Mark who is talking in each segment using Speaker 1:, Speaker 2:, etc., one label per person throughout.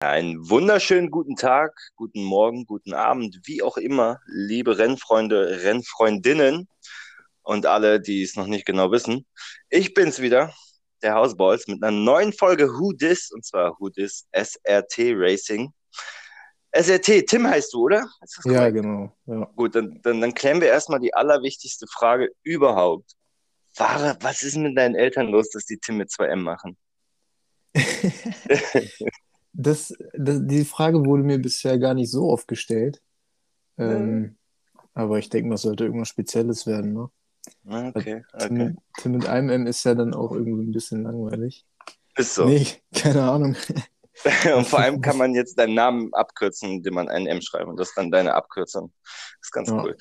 Speaker 1: Einen wunderschönen guten Tag, guten Morgen, guten Abend, wie auch immer, liebe Rennfreunde, Rennfreundinnen und alle, die es noch nicht genau wissen. Ich bin's wieder, der Hausballs, mit einer neuen Folge Who Dis, und zwar Who Dis SRT Racing. SRT, Tim heißt du, oder?
Speaker 2: ja, genau. Ja.
Speaker 1: Gut, dann, dann, dann klären wir erstmal die allerwichtigste Frage überhaupt. Ware, was ist mit deinen Eltern los, dass die Tim mit 2M machen?
Speaker 2: das, das, die Frage wurde mir bisher gar nicht so oft gestellt. Ähm, mhm. Aber ich denke es sollte irgendwas Spezielles werden, ne?
Speaker 1: Ah, okay, okay.
Speaker 2: Tim, Tim mit einem M ist ja dann auch irgendwie ein bisschen langweilig.
Speaker 1: Ist so.
Speaker 2: Nee, keine Ahnung.
Speaker 1: Und vor allem kann man jetzt deinen Namen abkürzen, indem man ein M schreibt. Und das ist dann deine Abkürzung. Das ist ganz ja. cool.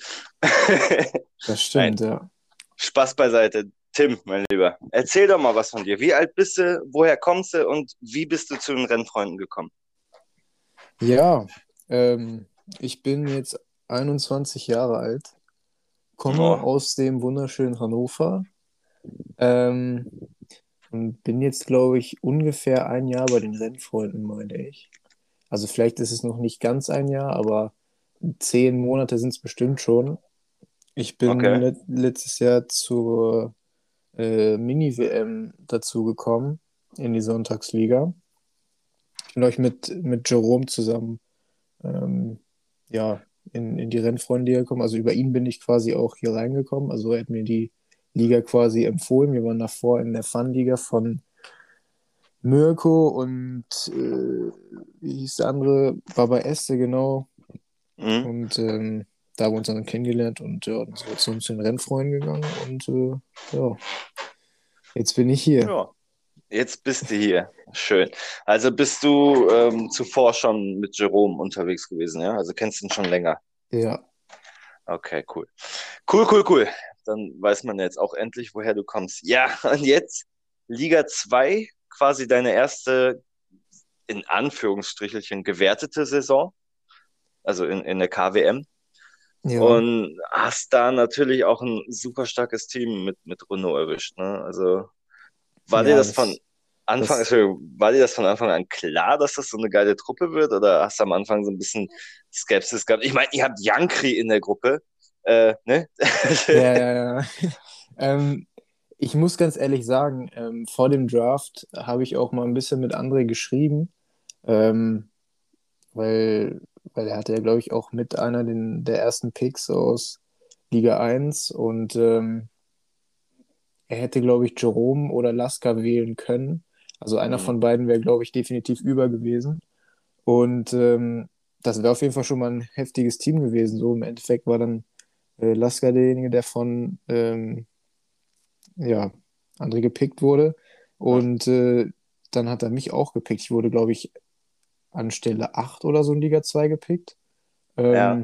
Speaker 2: das stimmt, Nein. ja.
Speaker 1: Spaß beiseite. Tim, mein Lieber, erzähl doch mal was von dir. Wie alt bist du, woher kommst du und wie bist du zu den Rennfreunden gekommen?
Speaker 2: Ja, ähm, ich bin jetzt 21 Jahre alt, komme oh. aus dem wunderschönen Hannover ähm, und bin jetzt, glaube ich, ungefähr ein Jahr bei den Rennfreunden, meine ich. Also vielleicht ist es noch nicht ganz ein Jahr, aber zehn Monate sind es bestimmt schon. Ich bin okay. let letztes Jahr zur äh, Mini-WM dazu gekommen in die Sonntagsliga. Ich bin euch mit, mit Jerome zusammen ähm, ja, in, in die Rennfreunde gekommen. Also über ihn bin ich quasi auch hier reingekommen. Also er hat mir die Liga quasi empfohlen. Wir waren davor in der Fun-Liga von Mirko und äh, wie hieß der andere? Baba Este, genau. Mhm. Und ähm, da haben wir uns dann kennengelernt und ja, dann sind wir zu uns den Rennfreunden gegangen und äh, ja, jetzt bin ich hier. Ja,
Speaker 1: jetzt bist du hier. Schön. Also bist du ähm, zuvor schon mit Jerome unterwegs gewesen, ja? Also kennst du ihn schon länger?
Speaker 2: Ja.
Speaker 1: Okay, cool. Cool, cool, cool. Dann weiß man jetzt auch endlich, woher du kommst. Ja, und jetzt Liga 2, quasi deine erste, in Anführungsstrichelchen, gewertete Saison. Also in, in der KWM. Ja. Und hast da natürlich auch ein super starkes Team mit, mit Renault erwischt. Ne? Also war ja, dir das, das von Anfang, das, war dir das von Anfang an klar, dass das so eine geile Truppe wird? Oder hast du am Anfang so ein bisschen Skepsis gehabt? Ich meine, ihr habt Jankri in der Gruppe. Äh, ne?
Speaker 2: ja, ja, ja. ähm, ich muss ganz ehrlich sagen, ähm, vor dem Draft habe ich auch mal ein bisschen mit André geschrieben, ähm, weil weil er hatte ja, glaube ich, auch mit einer den, der ersten Picks aus Liga 1 und ähm, er hätte, glaube ich, Jerome oder Laska wählen können. Also einer mhm. von beiden wäre, glaube ich, definitiv über gewesen. Und ähm, das wäre auf jeden Fall schon mal ein heftiges Team gewesen. So im Endeffekt war dann äh, Laska derjenige, der von ähm, ja, André gepickt wurde. Und äh, dann hat er mich auch gepickt. Ich wurde, glaube ich, an Stelle 8 oder so in Liga 2 gepickt. Ähm, ja.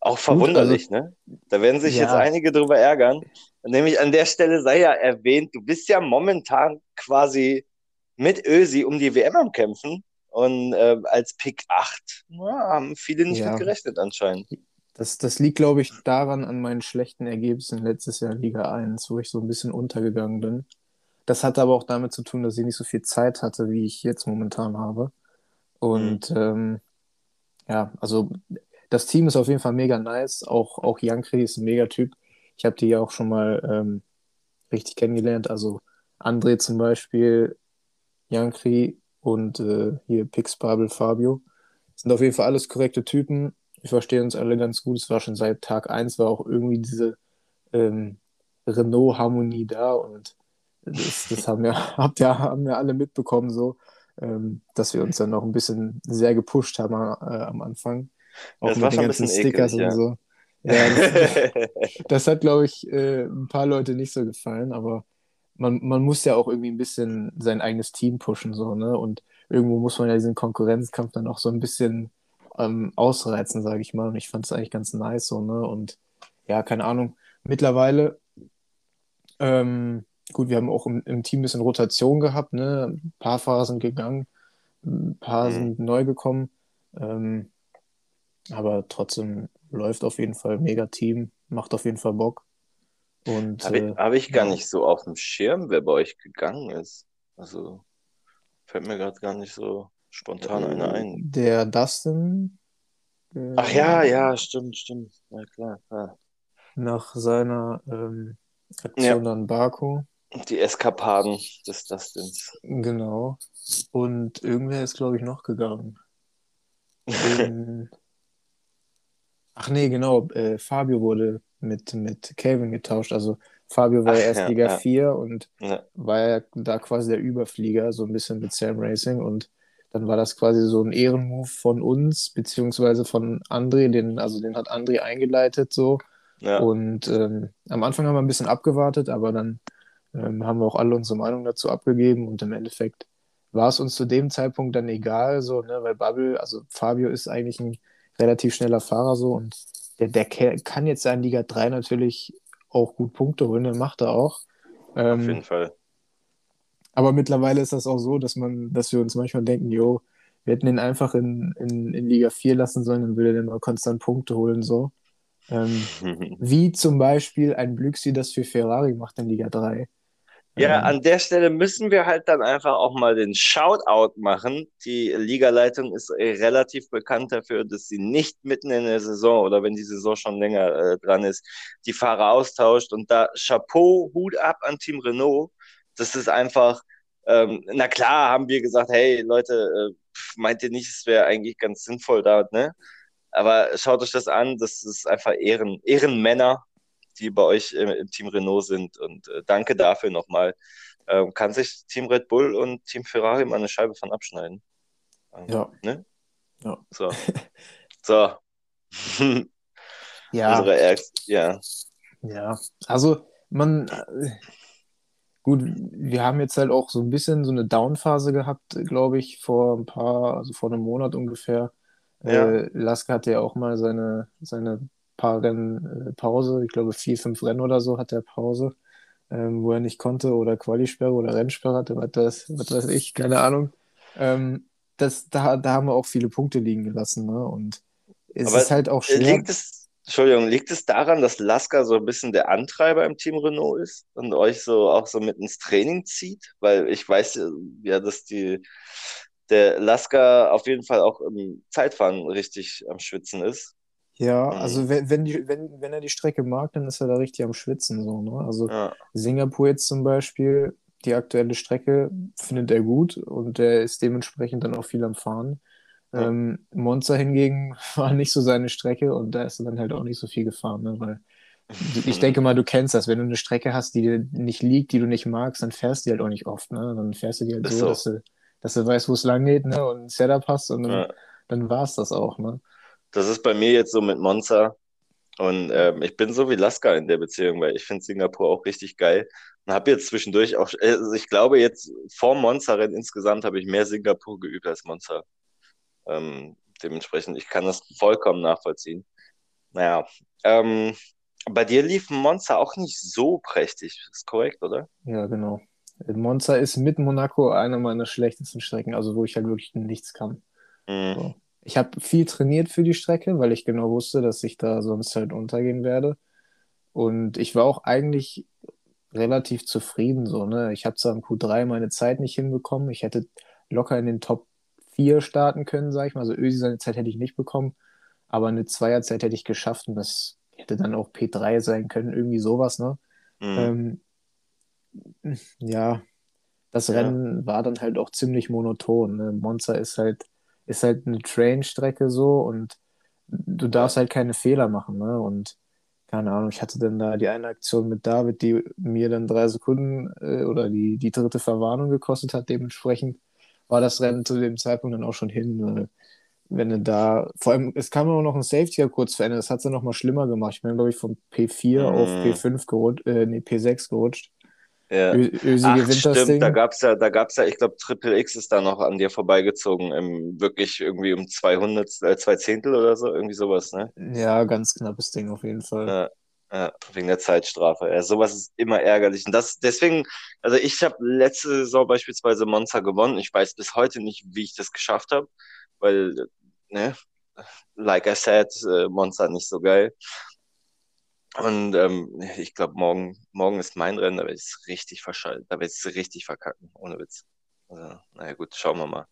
Speaker 1: Auch verwunderlich, gut, also, ne? Da werden sich ja. jetzt einige drüber ärgern. Nämlich an der Stelle sei ja erwähnt, du bist ja momentan quasi mit Ösi um die WM am Kämpfen. Und äh, als Pick 8 na, haben viele nicht ja. mit gerechnet anscheinend.
Speaker 2: Das, das liegt, glaube ich, daran an meinen schlechten Ergebnissen letztes Jahr in Liga 1, wo ich so ein bisschen untergegangen bin. Das hatte aber auch damit zu tun, dass ich nicht so viel Zeit hatte, wie ich jetzt momentan habe. Und mhm. ähm, ja, also das Team ist auf jeden Fall mega nice. Auch, auch Jankri ist ein mega Typ. Ich habe die ja auch schon mal ähm, richtig kennengelernt. Also André zum Beispiel, Jankri und äh, hier Pix Babel Fabio. Sind auf jeden Fall alles korrekte Typen. Wir verstehen uns alle ganz gut. Es war schon seit Tag 1 war auch irgendwie diese ähm, Renault-Harmonie da und das, das haben, ja, habt ja, haben ja alle mitbekommen, so, ähm, dass wir uns dann noch ein bisschen sehr gepusht haben äh, am Anfang.
Speaker 1: Auch das mit den ganzen Stickers eklig,
Speaker 2: und ja. so. Ja, das, das hat, glaube ich, äh, ein paar Leute nicht so gefallen, aber man, man muss ja auch irgendwie ein bisschen sein eigenes Team pushen, so, ne? Und irgendwo muss man ja diesen Konkurrenzkampf dann auch so ein bisschen ähm, ausreizen, sage ich mal. Und ich fand es eigentlich ganz nice, so, ne? Und ja, keine Ahnung. Mittlerweile ähm, gut, wir haben auch im, im, Team ein bisschen Rotation gehabt, ne? Ein paar Fahrer sind gegangen, ein paar mhm. sind neu gekommen. Ähm, aber trotzdem läuft auf jeden Fall mega Team, macht auf jeden Fall Bock.
Speaker 1: Habe ich, äh, hab ich gar nicht so auf dem Schirm, wer bei euch gegangen ist. Also. Fällt mir gerade gar nicht so spontan einer ein.
Speaker 2: Der Dustin.
Speaker 1: Ach ja, ja, stimmt, stimmt. Ja, klar, klar.
Speaker 2: Nach seiner ähm, Aktion ja. an Baku.
Speaker 1: Die Eskapaden des Dustins.
Speaker 2: Genau. Und irgendwer ist, glaube ich, noch gegangen. In... Ach nee, genau. Äh, Fabio wurde mit, mit Calvin getauscht. Also Fabio war Ach, ja erst ja, Liga ja. 4 und ja. war ja da quasi der Überflieger, so ein bisschen mit Sam Racing. Und dann war das quasi so ein Ehrenmove von uns, beziehungsweise von André, den, also den hat André eingeleitet so. Und ähm, am Anfang haben wir ein bisschen abgewartet, aber dann ähm, haben wir auch alle unsere Meinung dazu abgegeben und im Endeffekt war es uns zu dem Zeitpunkt dann egal, so, ne, weil Bubble, also Fabio ist eigentlich ein relativ schneller Fahrer so und der, der kann jetzt in Liga 3 natürlich auch gut Punkte holen, der macht er auch.
Speaker 1: Ähm, Auf jeden Fall.
Speaker 2: Aber mittlerweile ist das auch so, dass man, dass wir uns manchmal denken, jo, wir hätten ihn einfach in, in, in Liga 4 lassen sollen, dann würde er mal konstant Punkte holen, so. Ähm, wie zum Beispiel ein Glücksi das für Ferrari macht in Liga 3.
Speaker 1: Ja, ähm, an der Stelle müssen wir halt dann einfach auch mal den Shoutout machen. Die Ligaleitung ist relativ bekannt dafür, dass sie nicht mitten in der Saison oder wenn die Saison schon länger äh, dran ist, die Fahrer austauscht. Und da Chapeau, Hut ab an Team Renault. Das ist einfach, ähm, na klar, haben wir gesagt, hey Leute, äh, meint ihr nicht, es wäre eigentlich ganz sinnvoll da, ne? Aber schaut euch das an, das ist einfach Ehren, Ehrenmänner, die bei euch im, im Team Renault sind. Und äh, danke dafür nochmal. Ähm, kann sich Team Red Bull und Team Ferrari mal eine Scheibe von abschneiden.
Speaker 2: Ähm, ja.
Speaker 1: Ne?
Speaker 2: Ja.
Speaker 1: So. so.
Speaker 2: ja.
Speaker 1: Unsere Ärgst ja.
Speaker 2: Ja. Also, man. Äh, gut, wir haben jetzt halt auch so ein bisschen so eine Downphase gehabt, glaube ich, vor ein paar, also vor einem Monat ungefähr. Ja. Äh, Laska hatte ja auch mal seine, seine paar Rennen äh, Pause. Ich glaube, vier, fünf Rennen oder so hat er Pause, ähm, wo er nicht konnte oder Qualisperre oder Rennsperre hatte, was, das, was weiß ich, keine Ahnung. Ähm, das, da, da haben wir auch viele Punkte liegen gelassen. Ne? Und es Aber ist halt auch schwer.
Speaker 1: Liegt es, Entschuldigung, liegt es daran, dass Laska so ein bisschen der Antreiber im Team Renault ist und euch so auch so mit ins Training zieht? Weil ich weiß ja, dass die der Laska auf jeden Fall auch im Zeitfahren richtig am Schwitzen ist.
Speaker 2: Ja, mhm. also wenn, wenn, die, wenn, wenn er die Strecke mag, dann ist er da richtig am Schwitzen. So, ne? Also ja. Singapur jetzt zum Beispiel, die aktuelle Strecke findet er gut und er ist dementsprechend dann auch viel am Fahren. Ja. Ähm, Monza hingegen war nicht so seine Strecke und da ist er dann halt auch nicht so viel gefahren, ne? weil ich denke mal, du kennst das. Wenn du eine Strecke hast, die dir nicht liegt, die du nicht magst, dann fährst du die halt auch nicht oft. Ne? Dann fährst du die halt so, so, Dass, du, dass du weißt, wo es lang geht ne? und ein Setup hast und dann, ja. dann war es das auch. Ne?
Speaker 1: Das ist bei mir jetzt so mit Monza. Und ähm, ich bin so wie Laska in der Beziehung, weil ich finde Singapur auch richtig geil. Und habe jetzt zwischendurch auch, also ich glaube jetzt vor Monza-Rennen insgesamt habe ich mehr Singapur geübt als Monza. Ähm, dementsprechend, ich kann das vollkommen nachvollziehen. Naja, ähm, bei dir lief Monza auch nicht so prächtig, ist korrekt, oder?
Speaker 2: Ja, genau. Monza ist mit Monaco einer meiner schlechtesten Strecken, also wo ich halt wirklich nichts kann. Mhm. So. Ich habe viel trainiert für die Strecke, weil ich genau wusste, dass ich da sonst halt untergehen werde. Und ich war auch eigentlich relativ zufrieden so, ne? Ich habe zwar im Q3 meine Zeit nicht hinbekommen. Ich hätte locker in den Top 4 starten können, sag ich mal. Also Ösi seine Zeit hätte ich nicht bekommen, aber eine Zweierzeit hätte ich geschafft und das hätte dann auch P3 sein können, irgendwie sowas, ne? Mhm. Ähm, ja, das ja. Rennen war dann halt auch ziemlich monoton. Ne? Monza ist halt ist halt eine Train-Strecke so und du darfst halt keine Fehler machen, ne? Und keine Ahnung, ich hatte dann da die eine Aktion mit David, die mir dann drei Sekunden äh, oder die, die dritte Verwarnung gekostet hat. Dementsprechend war das Rennen zu dem Zeitpunkt dann auch schon hin. Äh, wenn du da, vor allem, es kam auch noch ein Safety kurz verändert, das hat es dann nochmal schlimmer gemacht. Ich bin, glaube ich, von P4 mm. auf P5 gerutscht, äh, nee, P6 gerutscht.
Speaker 1: Ja. Ösi Ach, gewinnt stimmt. Da gab's ja, da gab's ja, ich glaube, Triple X ist da noch an dir vorbeigezogen, im, wirklich irgendwie um 200, äh, zwei Zehntel oder so, irgendwie sowas, ne?
Speaker 2: Ja, ganz knappes Ding auf jeden Fall.
Speaker 1: Ja, ja wegen der Zeitstrafe. Ja, sowas ist immer ärgerlich. Und das, deswegen, also ich habe letzte Saison beispielsweise Monza gewonnen. Ich weiß bis heute nicht, wie ich das geschafft habe, weil, ne, like I said, äh, Monza nicht so geil. Und ähm, ich glaube, morgen, morgen ist mein Rennen, da werde ich es richtig verschalten, da werde ich es richtig verkacken, ohne Witz. Also, naja, gut, schauen wir mal.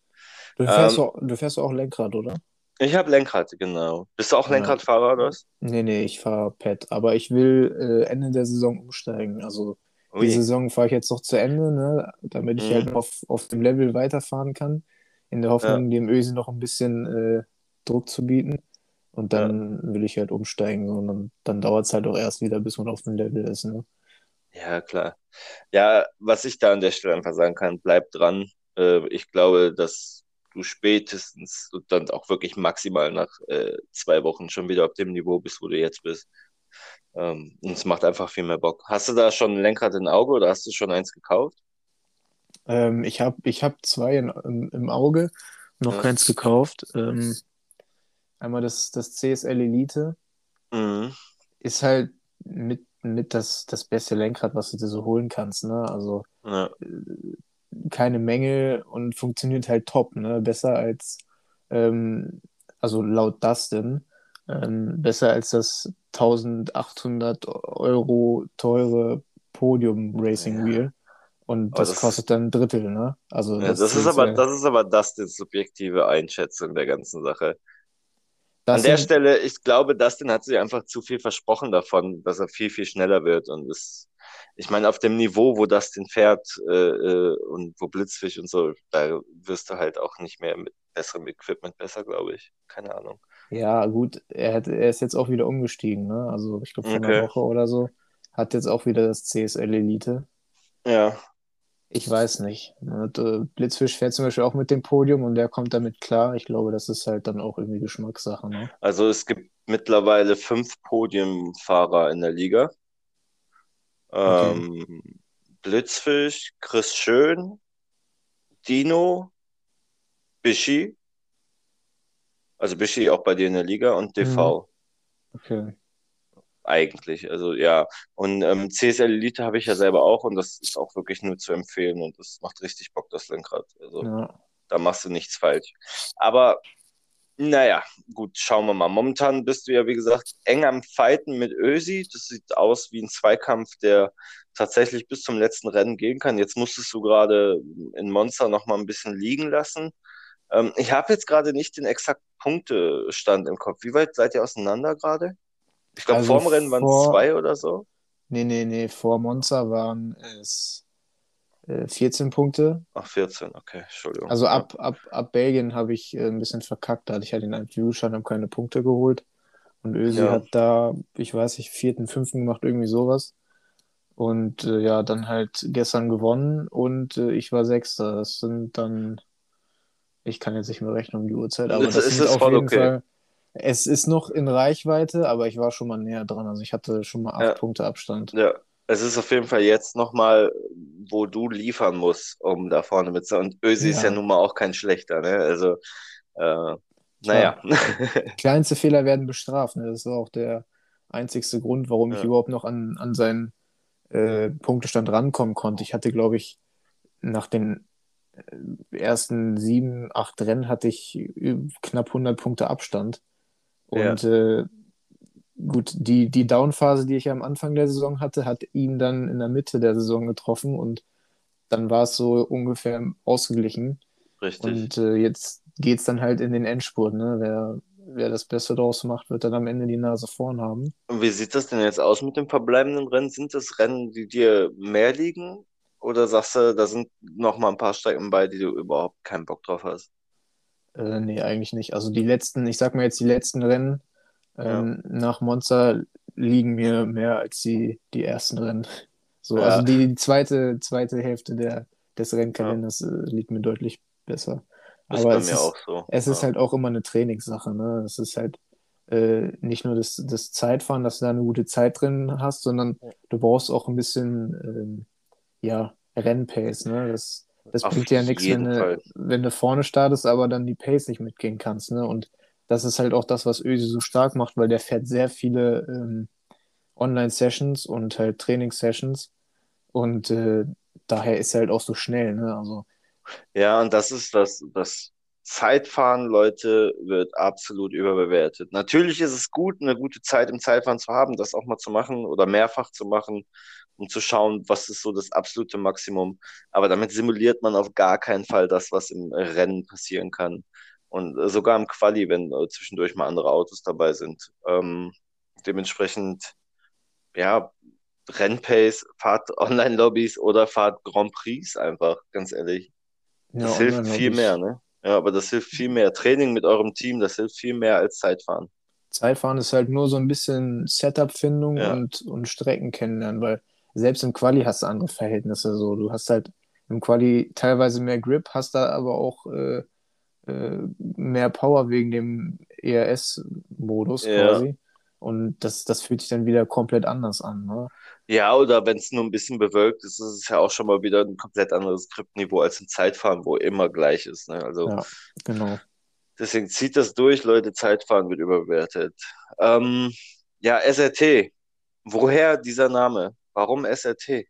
Speaker 2: Du fährst, ähm, auch, du fährst auch Lenkrad, oder?
Speaker 1: Ich habe Lenkrad, genau. Bist du auch Lenkradfahrer oder was?
Speaker 2: Nee, nee, ich fahre Pad. Aber ich will äh, Ende der Saison umsteigen. Also Ui. die Saison fahre ich jetzt noch zu Ende, ne, damit ich mhm. halt auf, auf dem Level weiterfahren kann. In der Hoffnung, ja. dem Ösi noch ein bisschen äh, Druck zu bieten. Und dann ja. will ich halt umsteigen. Und dann, dann dauert es halt auch erst wieder, bis man auf dem Level ist. Ne?
Speaker 1: Ja, klar. Ja, was ich da an der Stelle einfach sagen kann, bleib dran. Äh, ich glaube, dass du spätestens und dann auch wirklich maximal nach äh, zwei Wochen schon wieder auf dem Niveau bist, wo du jetzt bist. Ähm, und es macht einfach viel mehr Bock. Hast du da schon ein Lenkrad im Auge oder hast du schon eins gekauft?
Speaker 2: Ähm, ich habe ich hab zwei in, im, im Auge, noch ja. keins gekauft. Ähm, einmal das, das CSL Elite. Mhm. Ist halt mit, mit das, das beste Lenkrad, was du dir so holen kannst. Ne? Also ja. Äh, keine Mängel und funktioniert halt top, ne? Besser als, ähm, also laut Dustin, ähm, besser als das 1800 Euro teure Podium Racing Wheel. Ja. Und das, das, kostet dann ein Drittel, ne?
Speaker 1: Also ja, das, das ist aber, das ist aber Dustins subjektive Einschätzung der ganzen Sache. An der Stelle, ich glaube, Dustin hat sich einfach zu viel versprochen davon, dass er viel, viel schneller wird. Und es ich meine, auf dem Niveau, wo das den fährt äh, äh, und wo Blitzfisch und so, da wirst du halt auch nicht mehr mit besserem Equipment besser, glaube ich. Keine Ahnung.
Speaker 2: Ja, gut, er, hat, er ist jetzt auch wieder umgestiegen, ne? Also ich glaube vor okay. einer Woche oder so. Hat jetzt auch wieder das CSL Elite.
Speaker 1: Ja.
Speaker 2: Ich weiß nicht. Äh, Blitzfisch fährt zum Beispiel auch mit dem Podium und der kommt damit klar. Ich glaube, das ist halt dann auch irgendwie Geschmackssache. Ne?
Speaker 1: Also es gibt mittlerweile fünf Podiumfahrer in der Liga. Okay. Ähm, Blitzfisch, Chris Schön, Dino, Bischi. Also Bischi auch bei dir in der Liga und DV.
Speaker 2: Mhm. Okay.
Speaker 1: Eigentlich, also ja. Und ähm, CSL Elite habe ich ja selber auch und das ist auch wirklich nur zu empfehlen und das macht richtig Bock, das Lenkrad. Also ja. da machst du nichts falsch. Aber naja, gut, schauen wir mal. Momentan bist du ja, wie gesagt, eng am Fighten mit Ösi. Das sieht aus wie ein Zweikampf, der tatsächlich bis zum letzten Rennen gehen kann. Jetzt musstest du gerade in Monster noch mal ein bisschen liegen lassen. Ähm, ich habe jetzt gerade nicht den exakten Punktestand im Kopf. Wie weit seid ihr auseinander gerade? Ich glaube, also vorm Rennen waren es zwei oder so.
Speaker 2: Nee, nee, nee. Vor Monza waren es 14 äh, Punkte.
Speaker 1: Ach, 14, okay, Entschuldigung.
Speaker 2: Also ab, ab, ab Belgien habe ich äh, ein bisschen verkackt. Da hatte ich halt den Führerschein, habe keine Punkte geholt. Und Ösi ja. hat da, ich weiß nicht, vierten, fünften gemacht, irgendwie sowas. Und äh, ja, dann halt gestern gewonnen und äh, ich war Sechster. Das sind dann, ich kann jetzt nicht mehr rechnen um die Uhrzeit, aber das, das ist auf jeden okay. Fall. Es ist noch in Reichweite, aber ich war schon mal näher dran. Also ich hatte schon mal acht ja. Punkte Abstand.
Speaker 1: Ja, es ist auf jeden Fall jetzt nochmal, wo du liefern musst, um da vorne mit zu. Und Ösi ja. ist ja nun mal auch kein schlechter, ne? Also, äh, naja.
Speaker 2: Kleinste Fehler werden bestraft, ne? Das ist auch der einzigste Grund, warum ja. ich überhaupt noch an, an seinen äh, Punktestand rankommen konnte. Ich hatte, glaube ich, nach den äh, ersten sieben, acht Rennen hatte ich knapp 100 Punkte Abstand. Und ja. äh, gut, die, die Downphase, die ich am Anfang der Saison hatte, hat ihn dann in der Mitte der Saison getroffen und dann war es so ungefähr ausgeglichen.
Speaker 1: Richtig.
Speaker 2: Und äh, jetzt geht es dann halt in den Endspurt. Ne? Wer, wer das Beste draus macht, wird dann am Ende die Nase vorn haben.
Speaker 1: Und wie sieht das denn jetzt aus mit dem verbleibenden Rennen? Sind das Rennen, die dir mehr liegen? Oder sagst du, da sind noch mal ein paar Strecken bei, die du überhaupt keinen Bock drauf hast?
Speaker 2: Äh, nee, eigentlich nicht. Also die letzten, ich sag mal jetzt die letzten Rennen, ähm, ja. Nach Monza liegen mir mehr als die, die ersten Rennen. So, ja. also die, zweite, zweite Hälfte der, des Rennkalenders ja. äh, liegt mir deutlich besser. Das Aber es, ist, so. es ist halt auch immer eine Trainingssache. Ne? Es ist halt äh, nicht nur das, das Zeitfahren, dass du da eine gute Zeit drin hast, sondern du brauchst auch ein bisschen ähm, ja, Rennpace. Ne? Das, das bringt dir ja nichts, wenn du, wenn du vorne startest, aber dann die Pace nicht mitgehen kannst. Ne? Und das ist halt auch das, was Ösi so stark macht, weil der fährt sehr viele ähm, Online-Sessions und halt Trainingssessions und äh, daher ist er halt auch so schnell, ne? Also
Speaker 1: ja, und das ist das, das Zeitfahren, Leute, wird absolut überbewertet. Natürlich ist es gut, eine gute Zeit im Zeitfahren zu haben, das auch mal zu machen oder mehrfach zu machen. Um zu schauen, was ist so das absolute Maximum. Aber damit simuliert man auf gar keinen Fall das, was im Rennen passieren kann. Und äh, sogar im Quali, wenn äh, zwischendurch mal andere Autos dabei sind. Ähm, dementsprechend, ja, Rennpace, fahrt Online-Lobbys oder fahrt Grand Prix einfach, ganz ehrlich. Das ja, hilft viel mehr, ne? Ja, aber das hilft viel mehr. Training mit eurem Team, das hilft viel mehr als Zeitfahren.
Speaker 2: Zeitfahren ist halt nur so ein bisschen Setup-Findung ja. und, und Strecken kennenlernen, weil selbst im Quali hast du andere Verhältnisse. So, du hast halt im Quali teilweise mehr Grip, hast da aber auch äh, äh, mehr Power wegen dem ERS-Modus ja. quasi. Und das, das fühlt sich dann wieder komplett anders an. Ne?
Speaker 1: Ja, oder wenn es nur ein bisschen bewölkt ist, ist es ja auch schon mal wieder ein komplett anderes Skriptniveau als im Zeitfahren, wo immer gleich ist. Ne? Also,
Speaker 2: ja, genau.
Speaker 1: Deswegen zieht das durch, Leute. Zeitfahren wird überbewertet. Ähm, ja, SRT. Woher dieser Name? Warum SRT?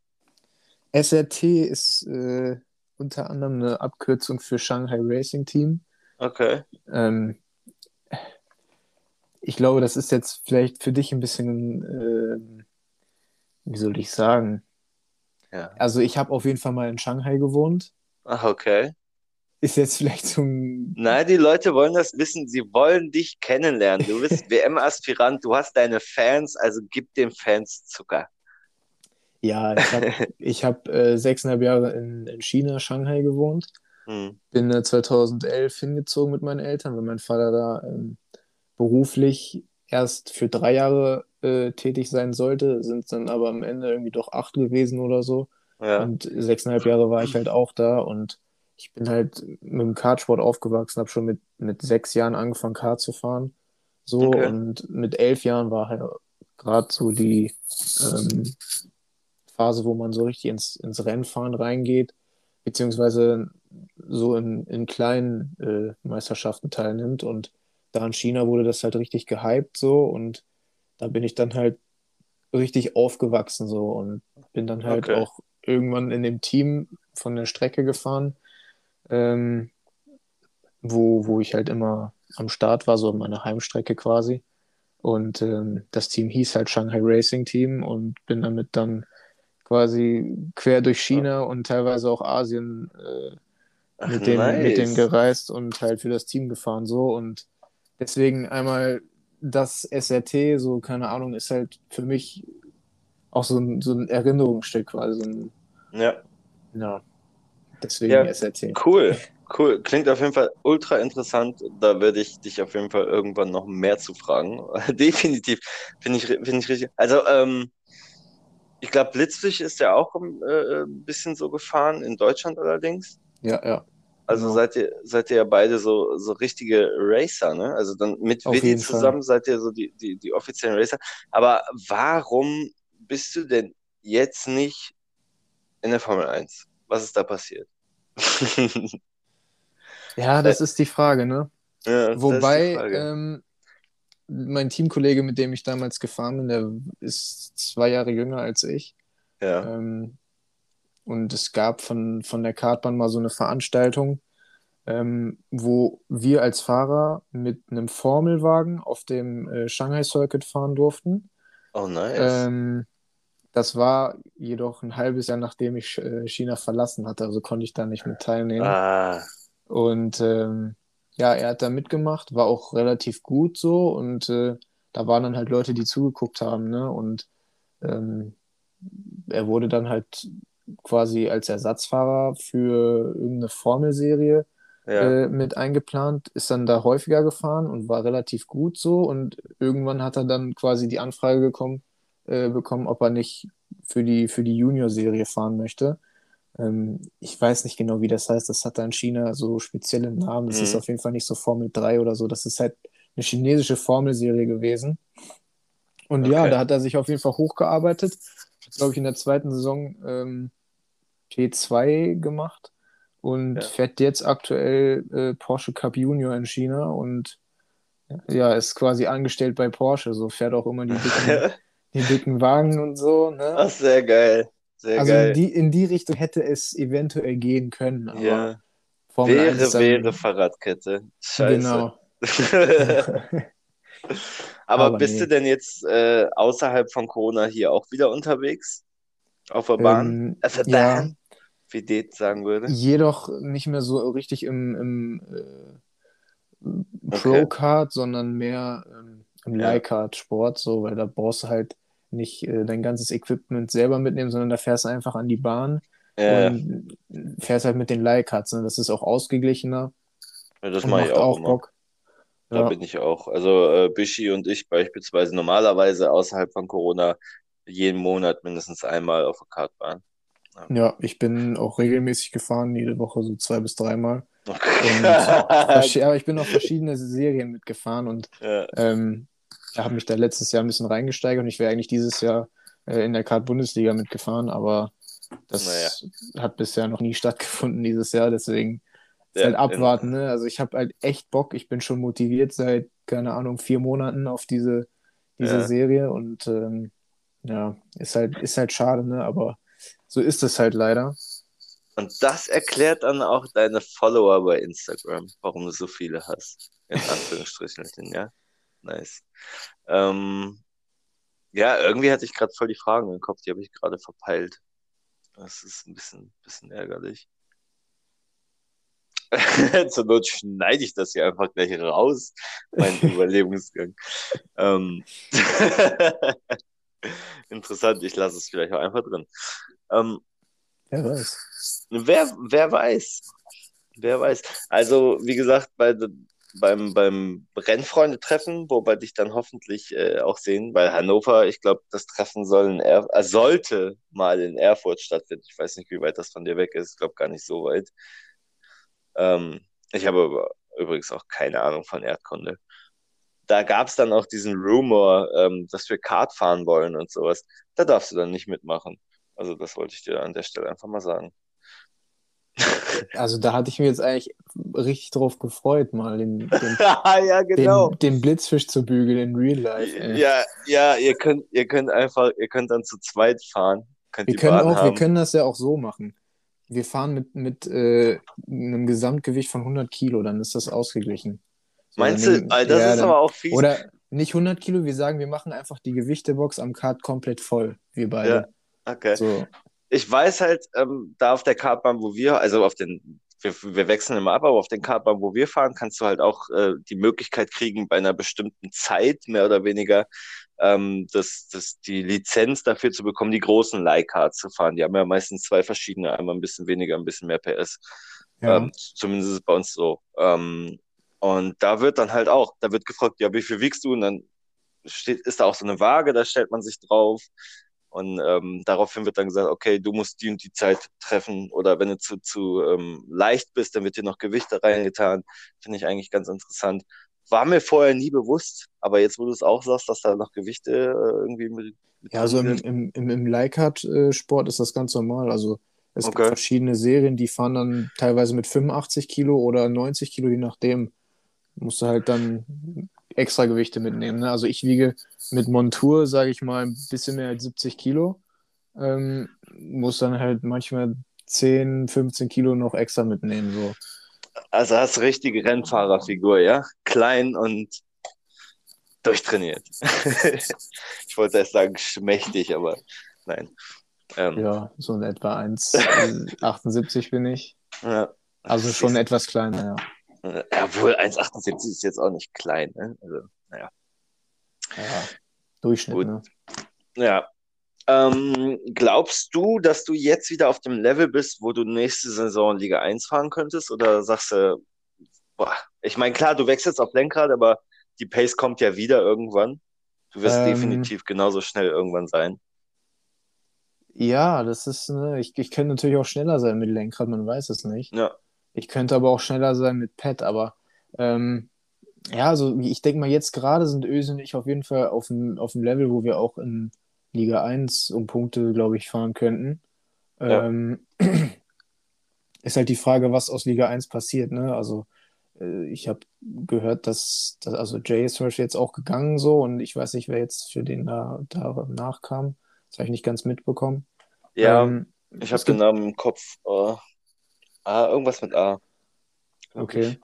Speaker 2: SRT ist äh, unter anderem eine Abkürzung für Shanghai Racing Team.
Speaker 1: Okay.
Speaker 2: Ähm, ich glaube, das ist jetzt vielleicht für dich ein bisschen, äh, wie soll ich sagen?
Speaker 1: Ja.
Speaker 2: Also ich habe auf jeden Fall mal in Shanghai gewohnt.
Speaker 1: Ach, okay.
Speaker 2: Ist jetzt vielleicht so ein.
Speaker 1: Nein, die Leute wollen das wissen. Sie wollen dich kennenlernen. Du bist WM-Aspirant, du hast deine Fans, also gib den Fans Zucker.
Speaker 2: Ja, ich habe ich hab, äh, sechseinhalb Jahre in, in China, Shanghai gewohnt.
Speaker 1: Hm.
Speaker 2: Bin äh, 2011 hingezogen mit meinen Eltern, weil mein Vater da ähm, beruflich erst für drei Jahre äh, tätig sein sollte, sind dann aber am Ende irgendwie doch acht gewesen oder so.
Speaker 1: Ja.
Speaker 2: Und sechseinhalb Jahre war ich halt auch da und ich bin halt mit dem Kartsport aufgewachsen, habe schon mit, mit sechs Jahren angefangen, Kart zu fahren. So, okay. und mit elf Jahren war halt gerade so die ähm, Phase, wo man so richtig ins, ins Rennfahren reingeht, beziehungsweise so in, in kleinen äh, Meisterschaften teilnimmt. Und da in China wurde das halt richtig gehypt so und da bin ich dann halt richtig aufgewachsen so und bin dann halt okay. auch irgendwann in dem Team von der Strecke gefahren ähm, wo, wo ich halt immer am Start war, so meine Heimstrecke quasi. Und ähm, das Team hieß halt Shanghai Racing Team und bin damit dann quasi quer durch China und teilweise auch Asien äh, Ach, mit, dem, nice. mit dem gereist und halt für das Team gefahren so und deswegen einmal das SRT, so keine Ahnung, ist halt für mich auch so ein, so ein Erinnerungsstück quasi. So ein,
Speaker 1: ja.
Speaker 2: Ja. Deswegen ja, SRT.
Speaker 1: Cool, cool. Klingt auf jeden Fall ultra interessant. Da werde ich dich auf jeden Fall irgendwann noch mehr zu fragen. Definitiv. Finde ich, find ich richtig. Also, ähm, ich glaube, Blitzfisch ist ja auch äh, ein bisschen so gefahren, in Deutschland allerdings.
Speaker 2: Ja, ja.
Speaker 1: Also genau. seid ihr, seid ihr ja beide so, so richtige Racer, ne? Also dann mit Willi zusammen Fall. seid ihr so die, die, die offiziellen Racer. Aber warum bist du denn jetzt nicht in der Formel 1? Was ist da passiert?
Speaker 2: ja, das ist die Frage, ne?
Speaker 1: Ja,
Speaker 2: Wobei, ähm, mein Teamkollege, mit dem ich damals gefahren bin, der ist zwei Jahre jünger als ich.
Speaker 1: Ja.
Speaker 2: Ähm, und es gab von, von der Kartbahn mal so eine Veranstaltung, ähm, wo wir als Fahrer mit einem Formelwagen auf dem äh, Shanghai Circuit fahren durften.
Speaker 1: Oh, nice.
Speaker 2: Ähm, das war jedoch ein halbes Jahr, nachdem ich äh, China verlassen hatte, also konnte ich da nicht mit teilnehmen.
Speaker 1: Ah.
Speaker 2: Und ähm, ja, er hat da mitgemacht, war auch relativ gut so und äh, da waren dann halt Leute, die zugeguckt haben, ne? Und ähm, er wurde dann halt quasi als Ersatzfahrer für irgendeine Formelserie ja. äh, mit eingeplant, ist dann da häufiger gefahren und war relativ gut so und irgendwann hat er dann quasi die Anfrage gekommen, äh, bekommen, ob er nicht für die, für die Junior-Serie fahren möchte. Ähm, ich weiß nicht genau, wie das heißt. Das hat da in China so spezielle Namen. Das mhm. ist auf jeden Fall nicht so Formel 3 oder so. Das ist halt eine chinesische Formelserie gewesen. Und okay. ja, da hat er sich auf jeden Fall hochgearbeitet. Hat, glaube ich, in der zweiten Saison ähm, P2 gemacht und ja. fährt jetzt aktuell äh, Porsche Cup Junior in China und ja, ist quasi angestellt bei Porsche. So fährt auch immer die dicken, die dicken Wagen und so. Ne?
Speaker 1: Ach, sehr geil. Sehr
Speaker 2: also
Speaker 1: geil.
Speaker 2: In, die, in die Richtung hätte es eventuell gehen können. Aber
Speaker 1: ja. Formel wäre, wäre Fahrradkette. Scheiße. Genau. aber, aber, bist nee. du denn jetzt äh, außerhalb von Corona hier auch wieder unterwegs? Auf der Bahn?
Speaker 2: Ähm,
Speaker 1: der
Speaker 2: ja.
Speaker 1: Wie Det sagen würde.
Speaker 2: Jedoch nicht mehr so richtig im, im äh,
Speaker 1: Okay.
Speaker 2: Pro-Kart, sondern mehr ähm, im
Speaker 1: Ja.
Speaker 2: Leihkart-Sport, so, weil da brauchst du halt nicht äh, dein ganzes Equipment selber mitnehmen, sondern da fährst du einfach an die Bahn
Speaker 1: Ja,
Speaker 2: und fährst halt mit den Leihkarts. Ne? Das ist auch ausgeglichener
Speaker 1: ja, das mache ich auch
Speaker 2: auch
Speaker 1: immer.
Speaker 2: Bock.
Speaker 1: Da
Speaker 2: Ja,
Speaker 1: bin ich auch. Also äh, Bishi und ich beispielsweise normalerweise außerhalb von Corona jeden Monat mindestens einmal auf der Kartbahn.
Speaker 2: ja, ich bin auch regelmäßig gefahren, jede Woche so zwei bis dreimal.
Speaker 1: Okay.
Speaker 2: aber ich bin auch verschiedene Serien mitgefahren und
Speaker 1: Ja,
Speaker 2: ähm, habe mich da letztes Jahr ein bisschen reingesteigert und ich wäre eigentlich dieses Jahr äh, in der Kart-Bundesliga mitgefahren, aber das hat bisher noch nie stattgefunden dieses Jahr, deswegen
Speaker 1: Ja,
Speaker 2: halt abwarten. Ne? Also ich habe halt echt Bock, ich bin schon motiviert seit, keine Ahnung, vier Monaten auf diese, diese
Speaker 1: Ja.
Speaker 2: Serie und ähm, ja, ist halt, ist halt schade, ne? aber so ist es halt leider.
Speaker 1: Und das erklärt dann auch deine Follower bei Instagram, warum du so viele hast. In Anführungsstrichen, ja. Nice. Ähm, ja, irgendwie hatte ich gerade voll die Fragen im Kopf, die habe ich gerade verpeilt. Das ist ein bisschen, bisschen ärgerlich. Zur Not schneide ich das hier einfach gleich raus, meinen Überlebensgang. Ähm, interessant, ich lasse es vielleicht auch einfach drin. Ähm,
Speaker 2: Wer weiß.
Speaker 1: Wer, wer weiß. Wer weiß. Also, wie gesagt, bei, beim, beim Rennfreunde-Treffen, wo wir dich dann hoffentlich äh, auch sehen, weil Hannover, ich glaube, das Treffen soll in er äh, sollte mal in Erfurt stattfinden. Ich weiß nicht, wie weit das von dir weg ist. Ich glaube gar nicht so weit. Ähm, ich habe übrigens auch keine Ahnung von Erdkunde. Da gab es dann auch diesen Rumor, ähm, dass wir Kart fahren wollen und sowas. Da darfst du dann nicht mitmachen. Also, das wollte ich dir an der Stelle einfach mal sagen.
Speaker 2: Also da hatte ich mir jetzt eigentlich richtig drauf gefreut, mal den, den,
Speaker 1: ja, genau.
Speaker 2: den, den Blitzfisch zu bügeln in Real Life. Ey.
Speaker 1: Ja, ja, ihr könnt, ihr könnt einfach, ihr könnt dann zu zweit fahren. Könnt
Speaker 2: Wir können
Speaker 1: Bahn
Speaker 2: auch, wir können das ja auch so machen. Wir fahren mit, mit äh, einem Gesamtgewicht von 100 Kilo, dann ist das ausgeglichen. So,
Speaker 1: Meinst du, das
Speaker 2: ja,
Speaker 1: ist
Speaker 2: dann-
Speaker 1: aber auch fies.
Speaker 2: Oder nicht 100 Kilo, wir sagen, wir machen einfach die Gewichtebox am Kart komplett voll, wir beide.
Speaker 1: Okay.
Speaker 2: So,
Speaker 1: Ich weiß halt, ähm, da auf der Kartbahn, wo wir, also auf den, wir, wir wechseln immer ab, aber auf den Kartbahn, wo wir fahren, kannst du halt auch äh, die Möglichkeit kriegen, bei einer bestimmten Zeit, mehr oder weniger, ähm, das, das, die Lizenz dafür zu bekommen, die großen Leihkarts zu fahren. Die haben ja meistens zwei verschiedene, einmal ein bisschen weniger, ein bisschen mehr PS.
Speaker 2: ja.
Speaker 1: Ähm, zumindest ist es bei uns so. Ähm, und da wird dann halt auch, da wird gefragt, ja, wie viel wiegst du? Und dann steht, ist da auch so eine Waage, da stellt man sich drauf. Und ähm, daraufhin wird dann gesagt, okay, du musst die und die Zeit treffen. Oder wenn du zu, zu ähm, leicht bist, dann wird dir noch Gewichte reingetan. Finde ich eigentlich ganz interessant. War mir vorher nie bewusst, aber jetzt, wo du es auch sagst, dass da noch Gewichte äh, irgendwie mit, mit
Speaker 2: Ja, also im, im, im, im Leihkart-Sport ist das ganz normal. Also es
Speaker 1: Okay.
Speaker 2: gibt verschiedene Serien, die fahren dann teilweise mit 85 Kilo oder 90 Kilo, je nachdem. Musst du halt dann extra Gewichte mitnehmen. Ne? Also ich wiege mit Montur, sage ich mal, ein bisschen mehr als 70 Kilo. Ähm, muss dann halt manchmal 10, 15 Kilo noch extra mitnehmen. So.
Speaker 1: Also hast du richtige Rennfahrerfigur, ja? Klein und durchtrainiert. ich wollte erst sagen schmächtig, aber nein. Ähm,
Speaker 2: Ja, so in etwa 1,78 bin ich.
Speaker 1: ja.
Speaker 2: Also schon etwas kleiner, ja.
Speaker 1: Obwohl 1,78 ist jetzt auch nicht klein. Ne? Also,
Speaker 2: ja. Durchschnitt,
Speaker 1: Gut.
Speaker 2: ne?
Speaker 1: ja. Ähm, glaubst du, dass du jetzt wieder auf dem Level bist, wo du nächste Saison Liga 1 fahren könntest? Oder sagst du, boah, ich meine, klar, du wechselst auf Lenkrad, aber die Pace kommt ja wieder irgendwann. Du wirst
Speaker 2: Ähm,
Speaker 1: definitiv genauso schnell irgendwann sein.
Speaker 2: Ja, das ist, ne, ich, ich könnte natürlich auch schneller sein mit Lenkrad, man weiß es nicht.
Speaker 1: Ja.
Speaker 2: Ich könnte aber auch schneller sein mit Pad, aber ähm, ja, also ich denke mal, jetzt gerade sind Öse und ich auf jeden Fall auf dem, auf dem Level, wo wir auch in Liga 1 um Punkte, glaube ich, fahren könnten.
Speaker 1: Ja.
Speaker 2: Ähm, ist halt die Frage, was aus Liga 1 passiert, ne? Also äh, ich habe gehört, dass, dass also Jay ist zum Beispiel jetzt auch gegangen so und ich weiß nicht, wer jetzt für den da, da nachkam. Das habe ich nicht ganz mitbekommen.
Speaker 1: Ja,
Speaker 2: Ähm,
Speaker 1: ich habe
Speaker 2: es
Speaker 1: den Namen im Kopf. Äh, ah, irgendwas mit A.
Speaker 2: Okay.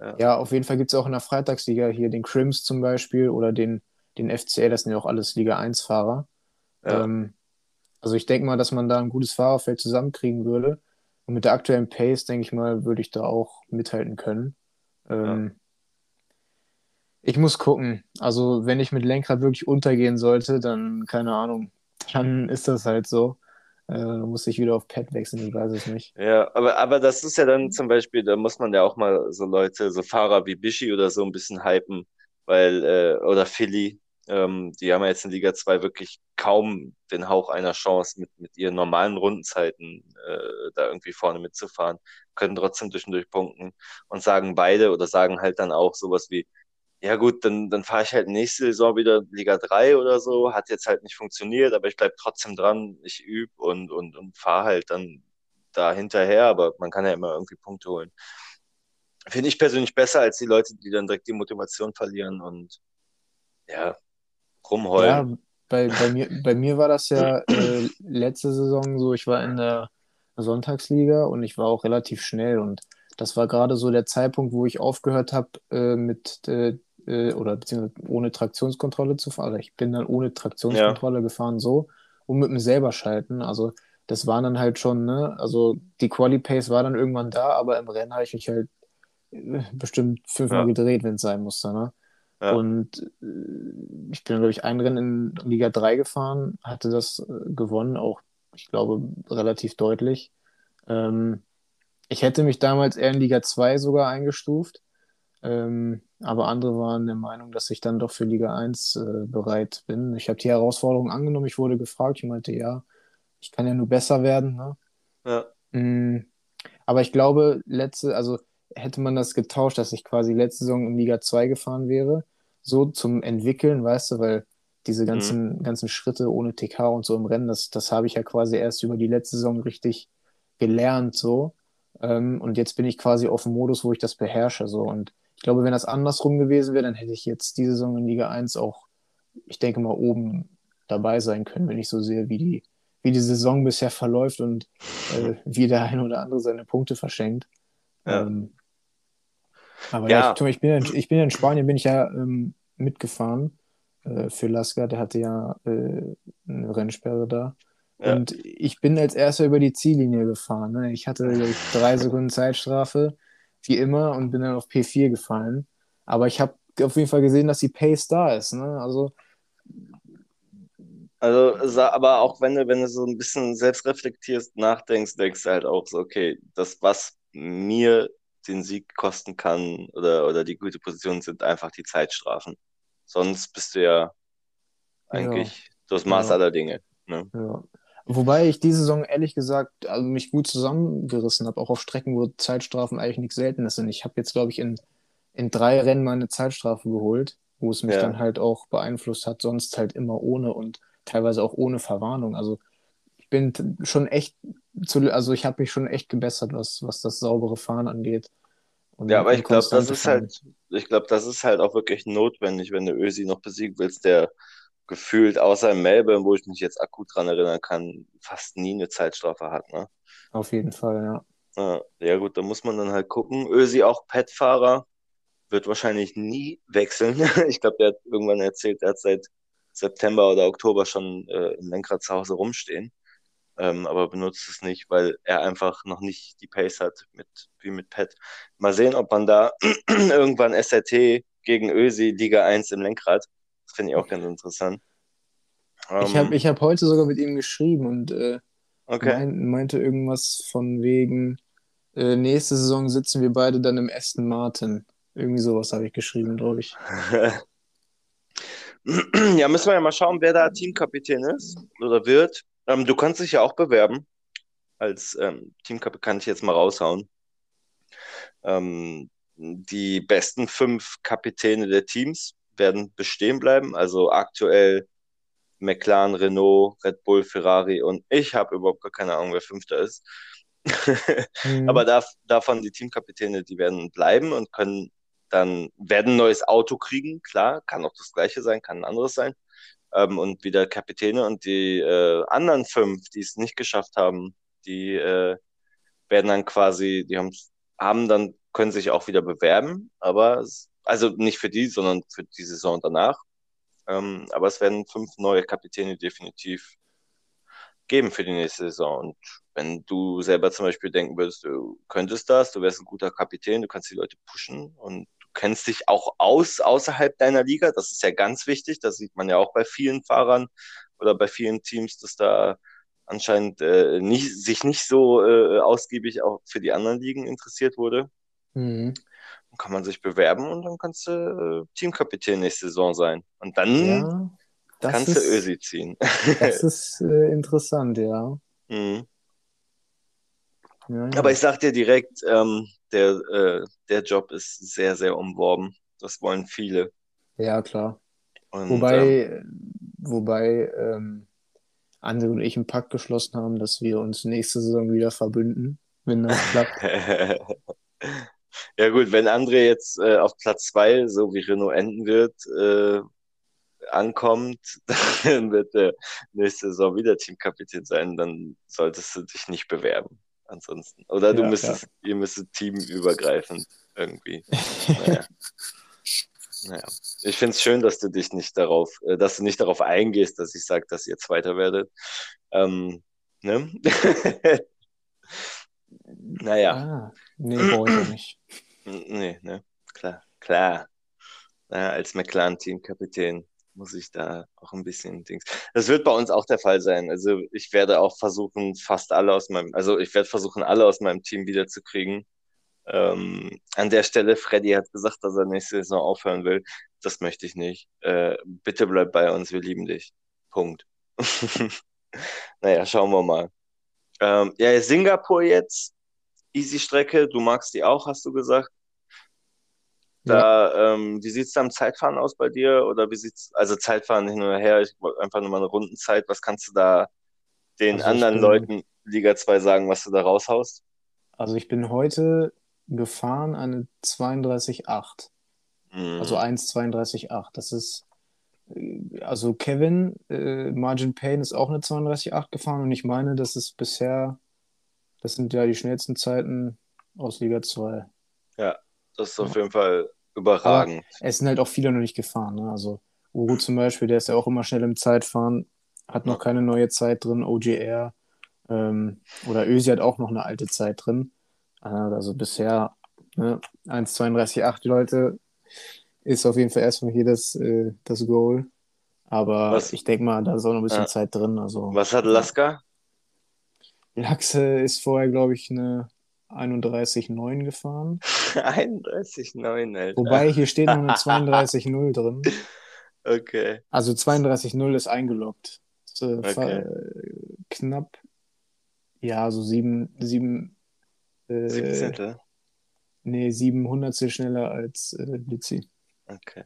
Speaker 1: Ja.
Speaker 2: Ja, auf jeden Fall gibt es auch in der Freitagsliga hier den Crims zum Beispiel oder den, den FCA, das sind ja auch alles Liga 1-Fahrer.
Speaker 1: Ja.
Speaker 2: Ähm, Also ich denke mal, dass man da ein gutes Fahrerfeld zusammenkriegen würde. Und mit der aktuellen Pace, denke ich mal, würde ich da auch mithalten können. Ähm, ja. Ich muss gucken. Also, wenn ich mit Lenkrad wirklich untergehen sollte, dann, keine Ahnung, dann ist das halt so. Äh, muss ich wieder auf Pad wechseln, ich weiß es nicht.
Speaker 1: Ja, aber, aber das ist ja dann zum Beispiel, da muss man ja auch mal so Leute, so Fahrer wie Bishi oder so ein bisschen hypen, weil, äh, oder Philly, ähm, die haben ja jetzt in Liga 2 wirklich kaum den Hauch einer Chance, mit, mit ihren normalen Rundenzeiten äh, da irgendwie vorne mitzufahren, können trotzdem zwischendurch punkten und sagen beide oder sagen halt dann auch sowas wie, ja gut, dann, dann fahre ich halt nächste Saison wieder Liga 3 oder so. Hat jetzt halt nicht funktioniert, aber ich bleibe trotzdem dran. Ich übe und, und, und fahre halt dann da hinterher, aber man kann ja immer irgendwie Punkte holen. Finde ich persönlich besser als die Leute, die dann direkt die Motivation verlieren und ja, rumheulen. Ja,
Speaker 2: bei, bei, mir, bei mir war das ja äh, letzte Saison so, ich war in der Sonntagsliga und ich war auch relativ schnell und das war gerade so der Zeitpunkt, wo ich aufgehört habe äh, mit äh, äh, oder beziehungsweise ohne Traktionskontrolle zu fahren. Also ich bin dann ohne Traktionskontrolle ja. gefahren so und mit mir selber schalten. Also das waren dann halt schon, ne, also die Quali Pace war dann irgendwann da, aber im Rennen habe ich mich halt äh, bestimmt fünfmal ja. gedreht, wenn es sein musste, ne? Ja. Und äh, ich bin, glaube ich, ein Rennen in Liga 3 gefahren, hatte das äh, gewonnen, auch, ich glaube, relativ deutlich. Ähm, ich hätte mich damals eher in Liga 2 sogar eingestuft. Ähm, aber andere waren der Meinung, dass ich dann doch für Liga 1 äh, bereit bin. Ich habe die Herausforderung angenommen, ich wurde gefragt, ich meinte, ja, ich kann ja nur besser werden. Ne? Ja. Mhm. Aber ich glaube, letzte, also hätte man das getauscht, dass ich quasi letzte Saison in Liga 2 gefahren wäre, so zum Entwickeln, weißt du, weil diese mhm. ganzen, mhm. ganzen Schritte ohne TK und so im Rennen, das, das habe ich ja quasi erst über die letzte Saison richtig gelernt, so. Ähm, und jetzt bin ich quasi auf dem Modus, wo ich das beherrsche, so. Und glaube, wenn das andersrum gewesen wäre, dann hätte ich jetzt diese Saison in Liga 1 auch, ich denke mal, oben dabei sein können, wenn ich so sehe, wie die, wie die Saison bisher verläuft und äh, wie der eine oder andere seine Punkte verschenkt. Ja. Ähm, aber ja. ja ich, bin in, ich bin in Spanien, bin ich ja ähm, mitgefahren äh, für Lasker, der hatte ja äh, eine Rennsperre da. Ja. Und ich bin als erster über die Ziellinie gefahren. Ne? Ich hatte ich, drei Sekunden Zeitstrafe wie immer, und bin dann auf P4 gefallen. Aber ich habe auf jeden Fall gesehen, dass die Pace da ist. Ne? Also,
Speaker 1: also, aber auch wenn du, wenn du so ein bisschen selbst reflektierst, nachdenkst, denkst du halt auch so, okay, das, was mir den Sieg kosten kann oder, oder die gute Position sind einfach die Zeitstrafen. Sonst bist du ja eigentlich ja. das Maß ja. aller Dinge. Ne?
Speaker 2: Ja. Wobei ich diese Saison ehrlich gesagt also mich gut zusammengerissen habe, auch auf Strecken, wo Zeitstrafen eigentlich nichts Seltenes sind. Ich habe jetzt, glaube ich, in, in drei Rennen mal eine Zeitstrafe geholt, wo es mich ja. dann halt auch beeinflusst hat, sonst halt immer ohne und teilweise auch ohne Verwarnung. Also ich bin schon echt zu, also ich habe mich schon echt gebessert, was, was das saubere Fahren angeht.
Speaker 1: Und ja, aber ich glaube, das ist halt, ich glaube, das ist halt auch wirklich notwendig, wenn du Ösi noch besiegen willst, der gefühlt, außer in Melbourne, wo ich mich jetzt akut dran erinnern kann, fast nie eine Zeitstrafe hat. Ne?
Speaker 2: Auf jeden Fall, ja.
Speaker 1: Ja, ja gut, da muss man dann halt gucken. Ösi auch Pet-Fahrer, wird wahrscheinlich nie wechseln. ich glaube, der hat irgendwann erzählt, er hat seit September oder Oktober schon äh, im Lenkrad zu Hause rumstehen. Ähm, aber benutzt es nicht, weil er einfach noch nicht die Pace hat mit, wie mit Pet. Mal sehen, ob man da irgendwann SRT gegen Ösi Liga 1 im Lenkrad das finde ich auch ganz interessant.
Speaker 2: ich habe ähm, ich hab heute sogar mit ihm geschrieben und äh, okay. mein, meinte irgendwas von wegen, äh, nächste Saison sitzen wir beide dann im Aston Martin. Irgendwie sowas habe ich geschrieben, glaube ich.
Speaker 1: ja, müssen wir ja mal schauen, wer da Teamkapitän ist oder wird. Ähm, du kannst dich ja auch bewerben. Als ähm, Teamkapitän kann ich jetzt mal raushauen. Ähm, die besten fünf Kapitäne der Teams werden bestehen bleiben. Also aktuell McLaren, Renault, Red Bull, Ferrari und ich habe überhaupt gar keine Ahnung, wer Fünfter ist. mhm. Aber da, davon die Teamkapitäne, die werden bleiben und können dann, werden ein neues Auto kriegen, klar, kann auch das gleiche sein, kann ein anderes sein. Ähm, und wieder Kapitäne und die äh, anderen fünf, die es nicht geschafft haben, die äh, werden dann quasi, die haben, haben dann, können sich auch wieder bewerben, aber also nicht für die, sondern für die Saison danach. Ähm, aber es werden fünf neue Kapitäne definitiv geben für die nächste Saison. Und wenn du selber zum Beispiel denken würdest, du könntest das, du wärst ein guter Kapitän, du kannst die Leute pushen und du kennst dich auch aus außerhalb deiner Liga, das ist ja ganz wichtig, das sieht man ja auch bei vielen Fahrern oder bei vielen Teams, dass da anscheinend äh, nicht, sich nicht so äh, ausgiebig auch für die anderen Ligen interessiert wurde. Mhm. Kann man sich bewerben und dann kannst du äh, Teamkapitän nächste Saison sein. Und dann ja, kannst ist, du Ösi ziehen.
Speaker 2: Das ist äh, interessant, ja. Mhm.
Speaker 1: Ja. Aber ich sag dir direkt, ähm, der, äh, der Job ist sehr, sehr umworben. Das wollen viele.
Speaker 2: Ja, klar. Und, wobei, ähm, wobei ähm, André und ich einen Pakt geschlossen haben, dass wir uns nächste Saison wieder verbünden, wenn das klappt.
Speaker 1: ja gut, wenn André jetzt äh, auf Platz 2, so wie Renault enden wird, äh, ankommt, dann wird er nächste Saison wieder Teamkapitän sein, dann solltest du dich nicht bewerben. Ansonsten. Oder du ja, müsstest, ja. ihr müsstet teamübergreifend irgendwie. naja. Naja, ich finde es schön, dass du dich nicht darauf, äh, dass du nicht darauf eingehst, dass ich sage, dass ihr Zweiter werdet. Ähm, ne? naja. Ah,
Speaker 2: nee, ich nicht.
Speaker 1: Nee, ne? Klar, klar. Naja, als McLaren-Teamkapitän muss ich da auch ein bisschen Dings. Das wird bei uns auch der Fall sein. Also ich werde auch versuchen, fast alle aus meinem, also ich werde versuchen, alle aus meinem Team wiederzukriegen. Ähm, an der Stelle, Freddy hat gesagt, dass er nächste Saison aufhören will. Das möchte ich nicht. Äh, bitte bleib bei uns, wir lieben dich. Punkt. naja, schauen wir mal. Ähm, ja, Singapur jetzt. Easy Strecke, du magst die auch, hast du gesagt. Da, ja. ähm, wie sieht es da im Zeitfahren aus bei dir? Oder wie sieht's, also Zeitfahren hin und her, ich wollte einfach nur mal eine Rundenzeit. Was kannst du da den also anderen bin, Leuten Liga 2 sagen, was du da raushaust?
Speaker 2: Also ich bin heute gefahren eine 32,8. Mhm. Also 1,32,8. Das ist, äh, also Kevin, äh, Margin Payne ist auch eine 32,8 gefahren und ich meine, das ist bisher, das sind ja die schnellsten Zeiten aus Liga 2.
Speaker 1: Ja, das ist auf ja. jeden Fall überragend.
Speaker 2: Aber es sind halt auch viele noch nicht gefahren. Ne? Also Uru zum Beispiel, der ist ja auch immer schnell im Zeitfahren, hat noch keine neue Zeit drin, OGR. Ähm, oder Ösi hat auch noch eine alte Zeit drin. Also bisher ne, 1,32,8 Leute ist auf jeden Fall erstmal hier das, äh, das Goal. Aber was? ich denke mal, da ist auch noch ein bisschen ja. Zeit drin. Also,
Speaker 1: was hat Laska?
Speaker 2: Lachse ist vorher, glaube ich, eine 31,9 gefahren.
Speaker 1: 31,9, Alter.
Speaker 2: Wobei hier steht noch eine 32,0 drin.
Speaker 1: Okay.
Speaker 2: Also 32,0 ist eingeloggt. Ist, äh, okay. Knapp, ja, so 7, 7
Speaker 1: äh, 17.
Speaker 2: Nee, 700 schneller als äh, Blitzi.
Speaker 1: Okay.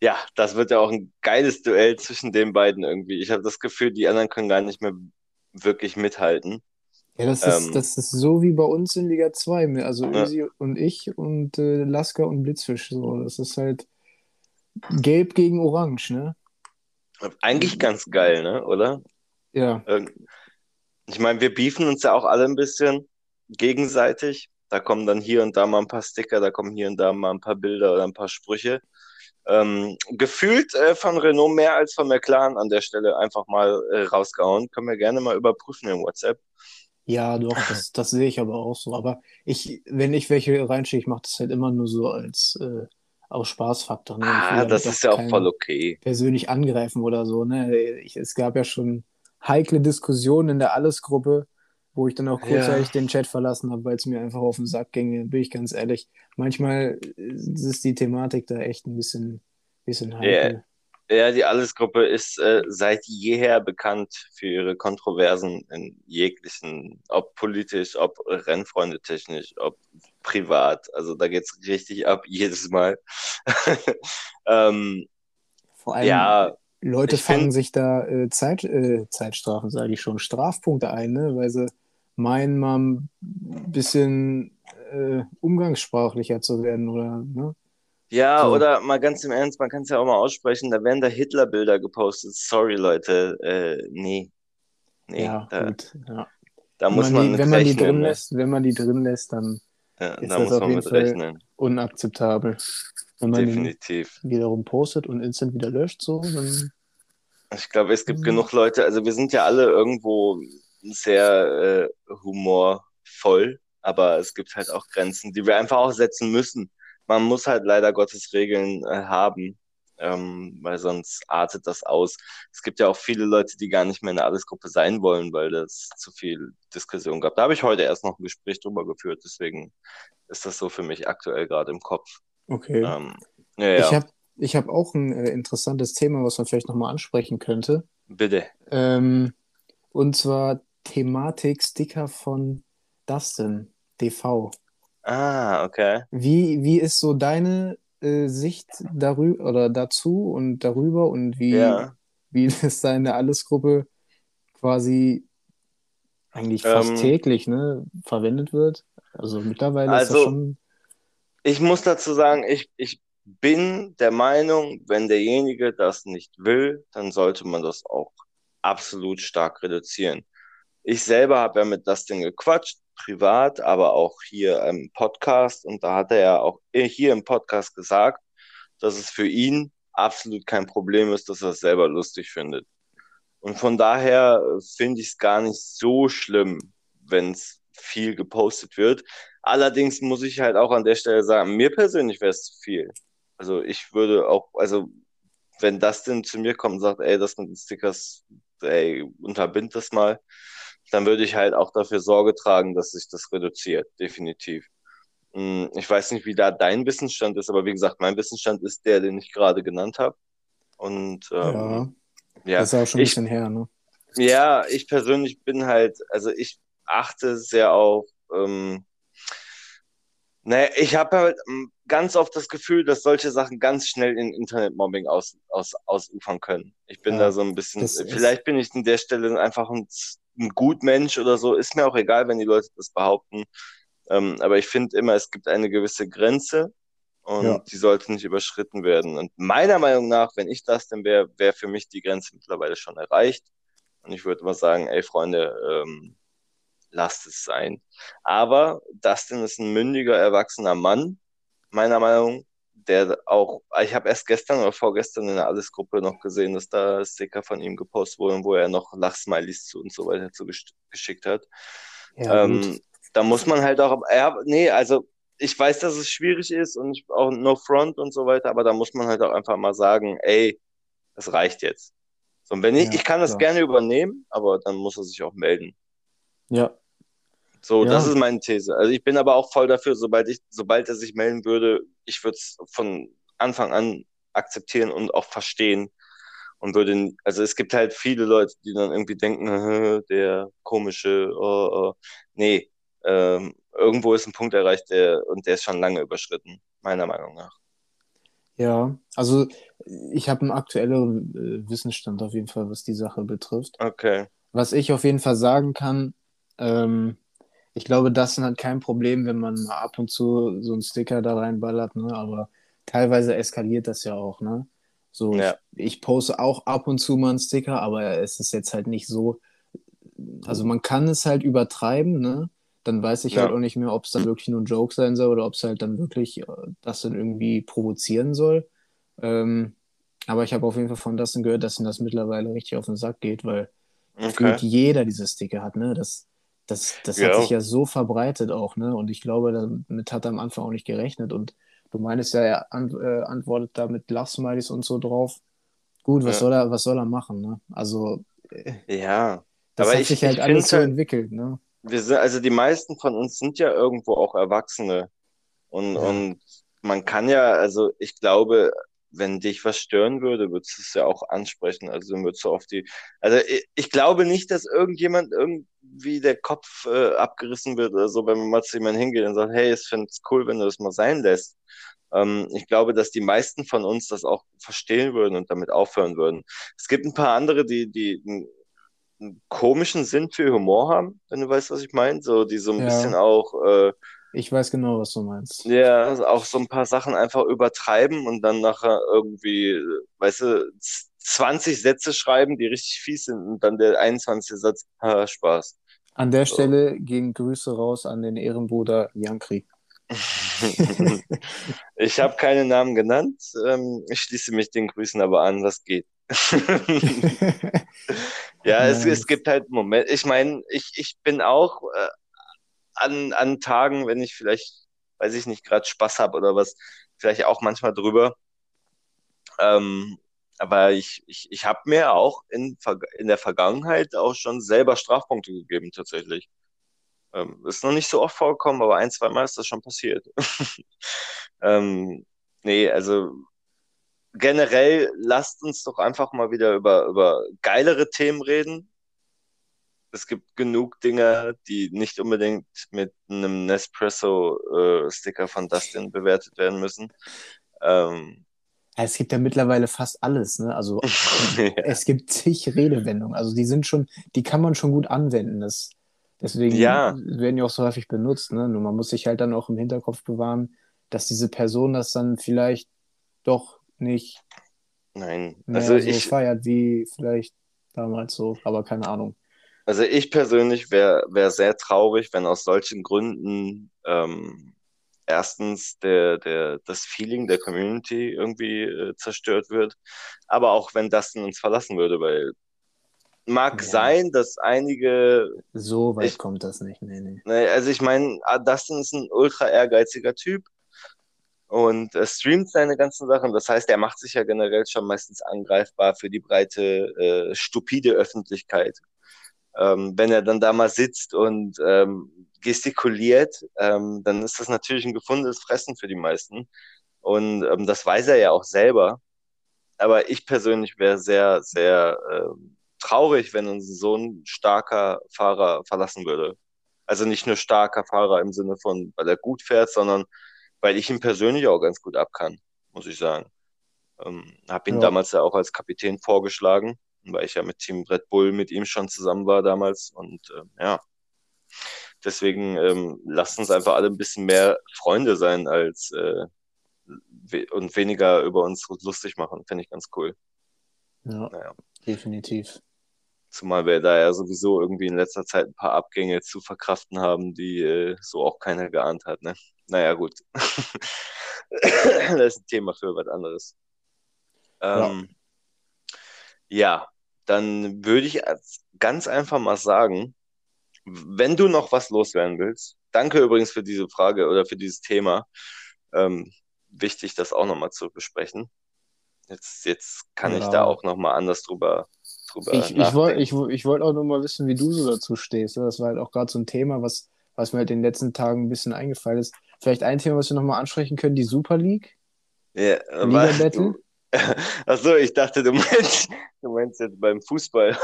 Speaker 1: Ja, das wird ja auch ein geiles Duell zwischen den beiden irgendwie. Ich habe das Gefühl, die anderen können gar nicht mehr wirklich mithalten.
Speaker 2: Ja, das ist, ähm, das ist so wie bei uns in Liga 2. Also ja. Ösi und ich und äh, Lasker und Blitzfisch. So. Das ist halt gelb gegen orange, ne?
Speaker 1: Eigentlich ganz geil, ne? Oder?
Speaker 2: Ja.
Speaker 1: Ich meine, wir beefen uns ja auch alle ein bisschen gegenseitig. Da kommen dann hier und da mal ein paar Sticker, da kommen hier und da mal ein paar Bilder oder ein paar Sprüche. Ähm, gefühlt äh, von Renault mehr als von McLaren an der Stelle einfach mal äh, rausgehauen. Können wir gerne mal überprüfen in WhatsApp.
Speaker 2: Ja, doch, das, das sehe ich aber auch so. Aber ich, wenn ich welche reinschicke, ich mache das halt immer nur so als äh, aus Spaßfaktor. Ne?
Speaker 1: Ah, das ist ja auch voll okay.
Speaker 2: Persönlich angreifen oder so. Ne? Ich, es gab ja schon heikle Diskussionen in der Alles-Gruppe, wo ich dann auch kurzzeitig ja. den Chat verlassen habe, weil es mir einfach auf den Sack ging, bin ich ganz ehrlich. Manchmal ist die Thematik da echt ein bisschen, bisschen heikel.
Speaker 1: Ja, ja die Alles-Gruppe ist äh, seit jeher bekannt für ihre Kontroversen in jeglichen, ob politisch, ob Rennfreunde technisch, ob privat. Also da geht es richtig ab jedes Mal. ähm,
Speaker 2: Vor allem, ja, Leute fangen find, sich da äh, Zeit, äh, Zeitstrafen, sage ich schon, Strafpunkte ein, ne? weil sie meinen, mal ein bisschen äh, umgangssprachlicher zu werden, oder? Ne?
Speaker 1: Ja, so. oder mal ganz im Ernst, man kann es ja auch mal aussprechen, da werden da Hitler-Bilder gepostet. Sorry, Leute, äh, nee.
Speaker 2: Nee, ja, da, gut, ja.
Speaker 1: Da muss man,
Speaker 2: die, wenn man die drin ne? lässt, wenn man die drin lässt, dann ja, ist da das auf jeden Fall rechnen. unakzeptabel. Wenn man Definitiv. wiederum postet und instant wieder löscht, so, dann
Speaker 1: Ich glaube, es gibt mhm. genug Leute, also wir sind ja alle irgendwo sehr äh, humorvoll, aber es gibt halt auch Grenzen, die wir einfach auch setzen müssen. Man muss halt leider Gottes Regeln äh, haben, ähm, weil sonst artet das aus. Es gibt ja auch viele Leute, die gar nicht mehr in der Allesgruppe sein wollen, weil das zu viel Diskussion gab. Da habe ich heute erst noch ein Gespräch drüber geführt, deswegen ist das so für mich aktuell gerade im Kopf.
Speaker 2: Okay. Ähm, ja, ja. Ich habe ich hab auch ein äh, interessantes Thema, was man vielleicht nochmal ansprechen könnte.
Speaker 1: Bitte.
Speaker 2: Ähm, und zwar Thematik Sticker von Dustin, DV.
Speaker 1: Ah, okay.
Speaker 2: Wie, wie ist so deine äh, Sicht darüber oder dazu und darüber und wie, ja. wie in der Allesgruppe quasi eigentlich fast ähm, täglich ne, verwendet wird? Also mittlerweile
Speaker 1: also,
Speaker 2: ist das also schon.
Speaker 1: Ich muss dazu sagen, ich, ich bin der Meinung, wenn derjenige das nicht will, dann sollte man das auch absolut stark reduzieren. Ich selber habe ja mit Dustin gequatscht, privat, aber auch hier im Podcast. Und da hat er ja auch hier im Podcast gesagt, dass es für ihn absolut kein Problem ist, dass er es selber lustig findet. Und von daher finde ich es gar nicht so schlimm, wenn es viel gepostet wird. Allerdings muss ich halt auch an der Stelle sagen, mir persönlich wäre es zu viel. Also ich würde auch, also wenn das denn zu mir kommt und sagt, ey, das mit den Stickers, ey, unterbind das mal, dann würde ich halt auch dafür Sorge tragen, dass sich das reduziert, definitiv. Hm, ich weiß nicht, wie da dein Wissensstand ist, aber wie gesagt, mein Wissensstand ist der, den ich gerade genannt habe. Und ähm,
Speaker 2: ja, ja, das ist auch schon ein bisschen her, ne?
Speaker 1: Ja, ich persönlich bin halt, also ich achte sehr auf, ähm, naja, ich habe halt hm, ganz oft das Gefühl, dass solche Sachen ganz schnell in Internetmobbing aus, aus, ausufern können. Ich bin ja, da so ein bisschen, vielleicht bin ich an der Stelle einfach ein ein Gutmensch oder so, ist mir auch egal, wenn die Leute das behaupten. Ähm, aber ich finde immer, es gibt eine gewisse Grenze und ja. die sollte nicht überschritten werden. Und meiner Meinung nach, wenn ich das denn wäre, wäre für mich die Grenze mittlerweile schon erreicht. Und ich würde mal sagen, ey Freunde, ähm, lasst es sein. Aber Dustin ist ein mündiger, erwachsener Mann, meiner Meinung der auch, ich habe erst gestern oder vorgestern in der Alles-Gruppe noch gesehen, dass da Sticker von ihm gepostet wurden, wo er noch Lachsmilies zu und so weiter zu geschickt hat. Ja, ähm, da muss man halt auch, ja, nee, also ich weiß, dass es schwierig ist und ich, auch No Front und so weiter, aber da muss man halt auch einfach mal sagen, ey, das reicht jetzt. So, und wenn ich, ja, ich kann das klar. gerne übernehmen, aber dann muss er sich auch melden.
Speaker 2: Ja,
Speaker 1: so, ja. das ist meine These. Also ich bin aber auch voll dafür, sobald ich, sobald er sich melden würde, ich würde es von Anfang an akzeptieren und auch verstehen. Und würde, also es gibt halt viele Leute, die dann irgendwie denken, der komische, oh, oh. nee, ähm, irgendwo ist ein Punkt erreicht, der, und der ist schon lange überschritten, meiner Meinung nach.
Speaker 2: Ja, also ich habe einen aktuelleren äh, Wissensstand auf jeden Fall, was die Sache betrifft.
Speaker 1: Okay.
Speaker 2: Was ich auf jeden Fall sagen kann, ähm, ich glaube, das ist halt kein Problem, wenn man mal ab und zu so einen Sticker da reinballert, ne? Aber teilweise eskaliert das ja auch, ne? So, ja. ich, ich, poste auch ab und zu mal einen Sticker, aber es ist jetzt halt nicht so. Also man kann es halt übertreiben, ne? Dann weiß ich ja. halt auch nicht mehr, ob es dann wirklich nur ein Joke sein soll oder ob es halt dann wirklich äh, das dann irgendwie provozieren soll. Ähm, aber ich habe auf jeden Fall von Dustin gehört, dass ihm das mittlerweile richtig auf den Sack geht, weil okay. jeder diese Sticker hat, ne? Das, das, das ja. hat sich ja so verbreitet auch, ne? Und ich glaube, damit hat er am Anfang auch nicht gerechnet. Und du meinst ja, er an, äh, antwortet da mit Lachsmilies und so drauf. Gut, was, ja. soll er, was soll er machen, ne? Also,
Speaker 1: äh, ja.
Speaker 2: das Aber hat ich, sich halt alles so halt, entwickelt, ne?
Speaker 1: Wir sind, also die meisten von uns sind ja irgendwo auch Erwachsene. Und, ja. und man kann ja, also ich glaube, wenn dich was stören würde, würdest du es ja auch ansprechen. Also dann würdest du auf die. Also ich, ich glaube nicht, dass irgendjemand irgendwie der Kopf äh, abgerissen wird oder so, wenn man mal zu jemandem hingeht und sagt, hey, ich finde es cool, wenn du das mal sein lässt. Ähm, ich glaube, dass die meisten von uns das auch verstehen würden und damit aufhören würden. Es gibt ein paar andere, die, die einen, einen komischen Sinn für Humor haben, wenn du weißt, was ich meine. So, die so ein ja. bisschen auch äh,
Speaker 2: ich weiß genau, was du meinst.
Speaker 1: Ja, also auch so ein paar Sachen einfach übertreiben und dann nachher irgendwie, weißt du, 20 Sätze schreiben, die richtig fies sind und dann der 21. Satz, ha, Spaß.
Speaker 2: An der so. Stelle gehen Grüße raus an den Ehrenbruder Jankri.
Speaker 1: ich habe keine Namen genannt. Ähm, ich schließe mich den Grüßen aber an, was geht. ja, es, es gibt halt Momente. Ich meine, ich, ich bin auch äh, an, an Tagen, wenn ich vielleicht, weiß ich nicht, gerade Spaß habe oder was, vielleicht auch manchmal drüber. Ähm, aber ich, ich, ich habe mir auch in, in der Vergangenheit auch schon selber Strafpunkte gegeben, tatsächlich. Ähm, ist noch nicht so oft vorgekommen, aber ein, zwei Mal ist das schon passiert. ähm, nee, also generell lasst uns doch einfach mal wieder über, über geilere Themen reden. Es gibt genug Dinge, die nicht unbedingt mit einem Nespresso-Sticker äh, von Dustin bewertet werden müssen. Ähm,
Speaker 2: es gibt ja mittlerweile fast alles, ne? Also ja. es gibt zig Redewendungen. Also die sind schon, die kann man schon gut anwenden. Das, deswegen ja. werden die auch so häufig benutzt, ne? Nur man muss sich halt dann auch im Hinterkopf bewahren, dass diese Person das dann vielleicht doch nicht
Speaker 1: Nein.
Speaker 2: also so ich, feiert wie vielleicht damals so, aber keine Ahnung.
Speaker 1: Also ich persönlich wäre wär sehr traurig, wenn aus solchen Gründen ähm, erstens der, der, das Feeling der Community irgendwie äh, zerstört wird, aber auch wenn Dustin uns verlassen würde, weil mag ja. sein, dass einige.
Speaker 2: So weit ich, kommt das nicht, nee, nee.
Speaker 1: Also ich meine, ah, Dustin ist ein ultra ehrgeiziger Typ und äh, streamt seine ganzen Sachen. Das heißt, er macht sich ja generell schon meistens angreifbar für die breite, äh, stupide Öffentlichkeit ähm, wenn er dann da mal sitzt und ähm, gestikuliert, ähm, dann ist das natürlich ein gefundenes Fressen für die meisten. Und ähm, das weiß er ja auch selber. Aber ich persönlich wäre sehr, sehr äh, traurig, wenn uns so ein starker Fahrer verlassen würde. Also nicht nur starker Fahrer im Sinne von, weil er gut fährt, sondern weil ich ihn persönlich auch ganz gut ab kann, muss ich sagen. Ähm, habe ihn ja. damals ja auch als Kapitän vorgeschlagen weil ich ja mit Team Red Bull mit ihm schon zusammen war damals. Und äh, ja, deswegen ähm, lasst uns einfach alle ein bisschen mehr Freunde sein als äh, we und weniger über uns lustig machen. Finde ich ganz cool.
Speaker 2: Ja, naja. definitiv.
Speaker 1: Zumal wir da ja sowieso irgendwie in letzter Zeit ein paar Abgänge zu verkraften haben, die äh, so auch keiner geahnt hat. Ne? Naja, gut. das ist ein Thema für was anderes. Ähm, ja. ja, dann würde ich ganz einfach mal sagen, wenn du noch was loswerden willst, danke übrigens für diese Frage oder für dieses Thema. Ähm, wichtig, das auch nochmal zu besprechen. Jetzt, jetzt kann ja. ich da auch nochmal anders drüber, drüber
Speaker 2: ich, ich wollte ich, ich wollt auch nochmal wissen, wie du so dazu stehst. Das war halt auch gerade so ein Thema, was, was mir halt in den letzten Tagen ein bisschen eingefallen ist. Vielleicht ein Thema, was wir nochmal ansprechen können, die Super League.
Speaker 1: Ja, Liga Battle. Achso, ich dachte, du meinst, du meinst jetzt beim Fußball.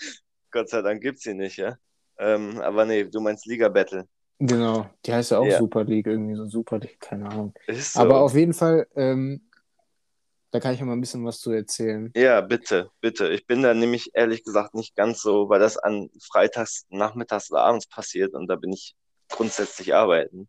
Speaker 1: Gott sei Dank gibt es sie nicht, ja. Ähm, aber nee, du meinst Liga Battle.
Speaker 2: Genau, die heißt ja auch ja. Super League, irgendwie so Super League, keine Ahnung. So. Aber auf jeden Fall, ähm, da kann ich ja mal ein bisschen was zu erzählen.
Speaker 1: Ja, bitte, bitte. Ich bin da nämlich ehrlich gesagt nicht ganz so, weil das an Freitags, Nachmittags oder abends passiert und da bin ich grundsätzlich arbeiten.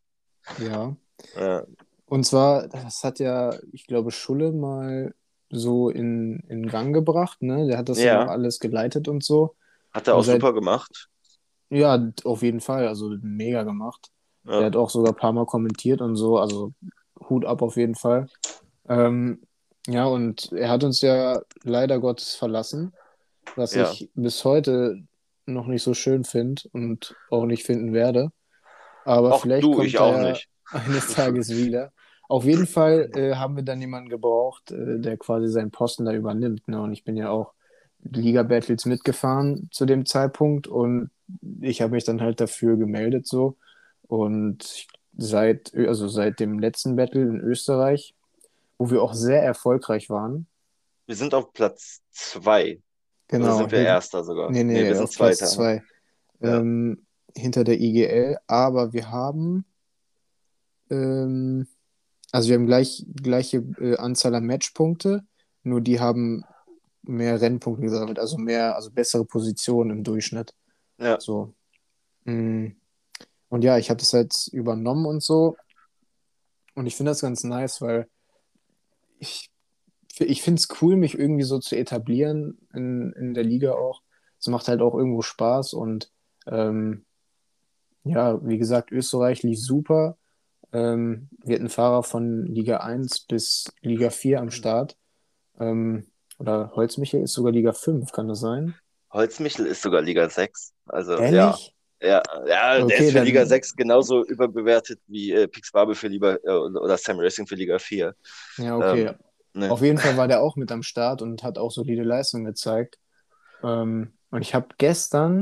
Speaker 2: Ja. ja. Und zwar, das hat ja, ich glaube, Schulle mal so in, in Gang gebracht, ne? Der hat das ja, auch alles geleitet und so.
Speaker 1: Hat er auch seit, super gemacht.
Speaker 2: Ja, auf jeden Fall, also mega gemacht. Ja. Der hat auch sogar ein paar Mal kommentiert und so, also Hut ab auf jeden Fall. Ähm, ja, und er hat uns ja leider Gottes verlassen, was ja. ich bis heute noch nicht so schön finde und auch nicht finden werde. Aber auch vielleicht du, kommt er eines Tages wieder. Auf jeden Fall äh, haben wir dann jemanden gebraucht, äh, der quasi seinen Posten da übernimmt. Ne? Und ich bin ja auch Liga Battles mitgefahren zu dem Zeitpunkt und ich habe mich dann halt dafür gemeldet so. Und seit, also seit dem letzten Battle in Österreich, wo wir auch sehr erfolgreich waren.
Speaker 1: Wir sind auf Platz zwei.
Speaker 2: Genau. Oder
Speaker 1: sind wir Erster sogar?
Speaker 2: Nee, nee, nee wir sind auf Zweiter. Platz zwei. Ja. Ähm, hinter der IGL, aber wir haben ähm, also wir haben gleich, gleiche äh, Anzahl an Matchpunkte, nur die haben mehr Rennpunkte gesammelt, also mehr, also bessere Positionen im Durchschnitt.
Speaker 1: Ja.
Speaker 2: So. Mm. Und ja, ich habe das jetzt übernommen und so. Und ich finde das ganz nice, weil ich, ich finde es cool, mich irgendwie so zu etablieren in, in der Liga auch. Es macht halt auch irgendwo Spaß und ähm, ja, wie gesagt, Österreich lief super. Ähm, wir hatten Fahrer von Liga 1 bis Liga 4 am Start. Ähm, Oder Holzmichel ist sogar Liga 5, kann das sein?
Speaker 1: Holzmichel ist sogar Liga 6. Also,
Speaker 2: Ehrlich?
Speaker 1: ja. Ja, ja
Speaker 2: Okay,
Speaker 1: der ist für
Speaker 2: dann-
Speaker 1: Liga 6 genauso überbewertet wie äh, Pix Barbe für Liga äh, oder Sam Racing für Liga 4.
Speaker 2: Ja, okay.
Speaker 1: Ähm, ne?
Speaker 2: Auf jeden Fall war der auch mit am Start und hat auch solide Leistungen gezeigt. Ähm, und ich habe gestern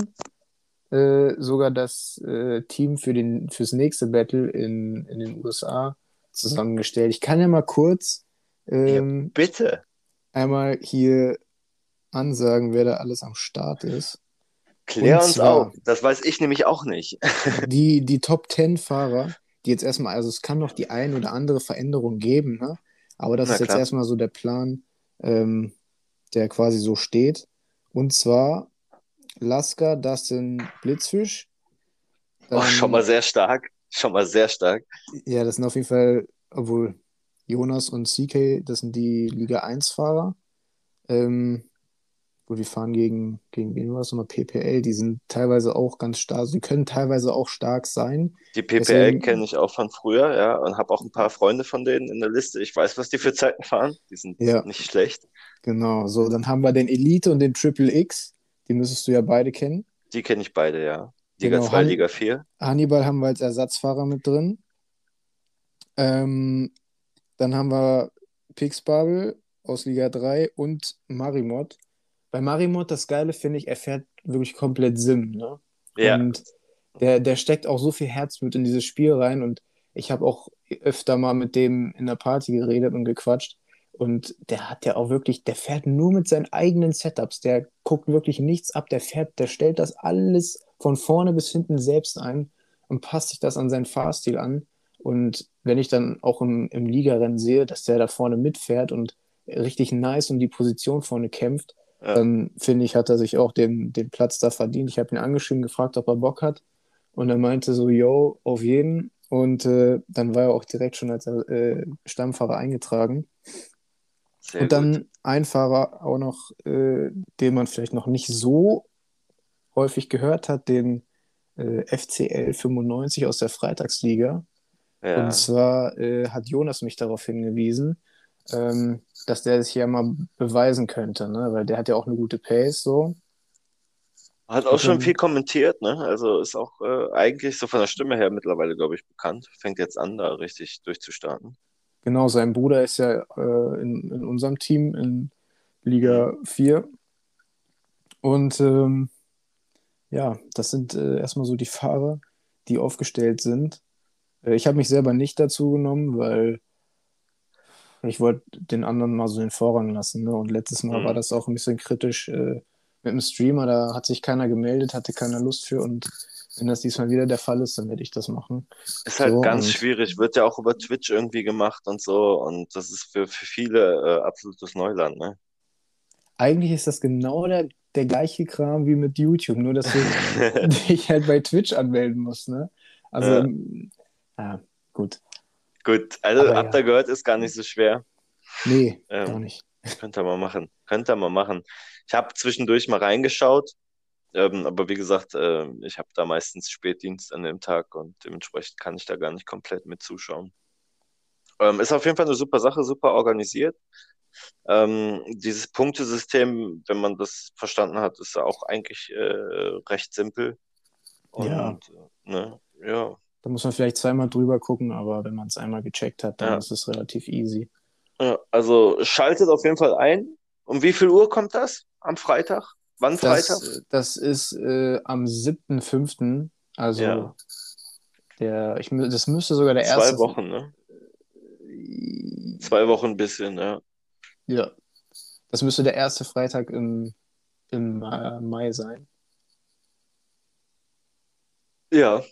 Speaker 2: äh, sogar das äh, Team für den, fürs nächste Battle in, in den USA zusammengestellt. Ich kann ja mal kurz ähm,
Speaker 1: Bitte.
Speaker 2: einmal hier ansagen, wer da alles am Start ist.
Speaker 1: Klär uns auf. Das weiß ich nämlich auch nicht.
Speaker 2: Die, die Top 10 Fahrer, die jetzt erstmal, also es kann noch die ein oder andere Veränderung geben, ne? Aber das
Speaker 1: Na
Speaker 2: ist jetzt
Speaker 1: klar.
Speaker 2: erstmal so der Plan, ähm, der quasi so steht. Und zwar Lasker, Dustin Blitzfisch.
Speaker 1: Oh,
Speaker 2: Dann-
Speaker 1: schon mal sehr stark. Schon mal sehr stark.
Speaker 2: Ja, das sind auf jeden Fall, obwohl Jonas und CK, das sind die Liga 1-Fahrer. Ähm, wo die fahren gegen, gegen wen war das nochmal? PPL, die sind teilweise auch ganz stark, sie können teilweise auch stark sein.
Speaker 1: Die PPL kenne ich auch von früher, ja, und habe auch ein paar Freunde von denen in der Liste. Ich weiß, was die für Zeiten fahren. Die sind
Speaker 2: Ja.
Speaker 1: nicht schlecht.
Speaker 2: Genau, so, dann haben wir den Elite und den Triple X, die müsstest du ja beide kennen.
Speaker 1: Die kenne ich beide, ja. Liga
Speaker 2: Genau,
Speaker 1: 2,
Speaker 2: Han-
Speaker 1: Liga 4.
Speaker 2: Hannibal haben wir als Ersatzfahrer mit drin. Ähm, dann haben wir Pixbubble aus Liga 3 und Marimot. Bei Marimot, das Geile finde ich, er fährt wirklich komplett Sim, ne?
Speaker 1: Ja,
Speaker 2: Und der, der steckt auch so viel Herzblut in dieses Spiel rein. Und ich habe auch öfter mal mit dem in der Party geredet und gequatscht. Und der hat ja auch wirklich, der fährt nur mit seinen eigenen Setups. Der guckt wirklich nichts ab. Der fährt, der stellt das alles von vorne bis hinten selbst ein und passt sich das an seinen Fahrstil an. Und wenn ich dann auch im, im Ligarennen sehe, dass der da vorne mitfährt und richtig nice um die Position vorne kämpft,
Speaker 1: Ja.
Speaker 2: dann finde ich, hat er sich auch den, den Platz da verdient. Ich habe ihn angeschrieben, gefragt, ob er Bock hat. Und er meinte so, yo, auf jeden. Und äh, dann war er auch direkt schon als äh, Stammfahrer eingetragen.
Speaker 1: Sehr
Speaker 2: Und dann
Speaker 1: gut.
Speaker 2: ein Fahrer auch noch, äh, den man vielleicht noch nicht so häufig gehört hat, den äh, FCL 95 aus der Freitagsliga.
Speaker 1: Ja.
Speaker 2: Und zwar äh, hat Jonas mich darauf hingewiesen, ähm, dass der sich ja mal beweisen könnte, ne? Weil der hat ja auch eine gute Pace so.
Speaker 1: Hat auch schon
Speaker 2: dann-
Speaker 1: viel kommentiert, ne? Also ist auch äh, eigentlich so von der Stimme her mittlerweile, glaube ich, bekannt. Fängt jetzt an, da richtig durchzustarten.
Speaker 2: Genau, sein Bruder ist ja äh, in, in unserem Team in Liga 4. Und ähm, ja, das sind äh, erstmal so die Fahrer, die aufgestellt sind. Äh, ich habe mich selber nicht dazu genommen, weil ich wollte den anderen mal so den Vorrang lassen. Ne? Und letztes Mal
Speaker 1: Mhm.
Speaker 2: war das auch ein bisschen kritisch äh, mit dem Streamer. Da hat sich keiner gemeldet, hatte keiner Lust für. Und wenn das diesmal wieder der Fall ist, dann werde ich das machen.
Speaker 1: Ist halt
Speaker 2: So,
Speaker 1: ganz schwierig, wird ja auch über Twitch irgendwie gemacht und so. Und das ist für, für viele äh, absolutes Neuland, ne?
Speaker 2: Eigentlich ist das genau der, der gleiche Kram wie mit YouTube, nur dass du dich halt bei Twitch anmelden musst, ne? Also,
Speaker 1: Ja.
Speaker 2: ja, gut.
Speaker 1: Gut, also
Speaker 2: Aber
Speaker 1: habt
Speaker 2: ja.
Speaker 1: ihr gehört, ist gar nicht so schwer.
Speaker 2: Nee,
Speaker 1: Ähm,
Speaker 2: gar nicht.
Speaker 1: Könnt ihr mal machen. Könnt ihr mal machen. Ich habe zwischendurch mal reingeschaut, ähm, aber wie gesagt, ähm, ich habe da meistens Spätdienst an dem Tag und dementsprechend kann ich da gar nicht komplett mit zuschauen. Ähm, ist auf jeden Fall eine super Sache, super organisiert. Ähm, dieses Punktesystem, wenn man das verstanden hat, ist auch eigentlich äh, recht simpel. Und,
Speaker 2: Ja.
Speaker 1: äh, ne, ja.
Speaker 2: Da muss man vielleicht zweimal drüber gucken, aber wenn man es einmal gecheckt hat, dann
Speaker 1: Ja.
Speaker 2: ist es relativ easy.
Speaker 1: Ja, also schaltet auf jeden Fall ein. Um wie viel Uhr kommt das? Am Freitag? Wann Freitag?
Speaker 2: Das, das ist äh, am 7.5., also
Speaker 1: Ja.
Speaker 2: der, ich, das müsste sogar der
Speaker 1: Zwei
Speaker 2: erste.
Speaker 1: Wochen, ne? Zwei Wochen ein bisschen, ja.
Speaker 2: Ja. Das müsste der erste Freitag im, im äh, Mai sein.
Speaker 1: Ja.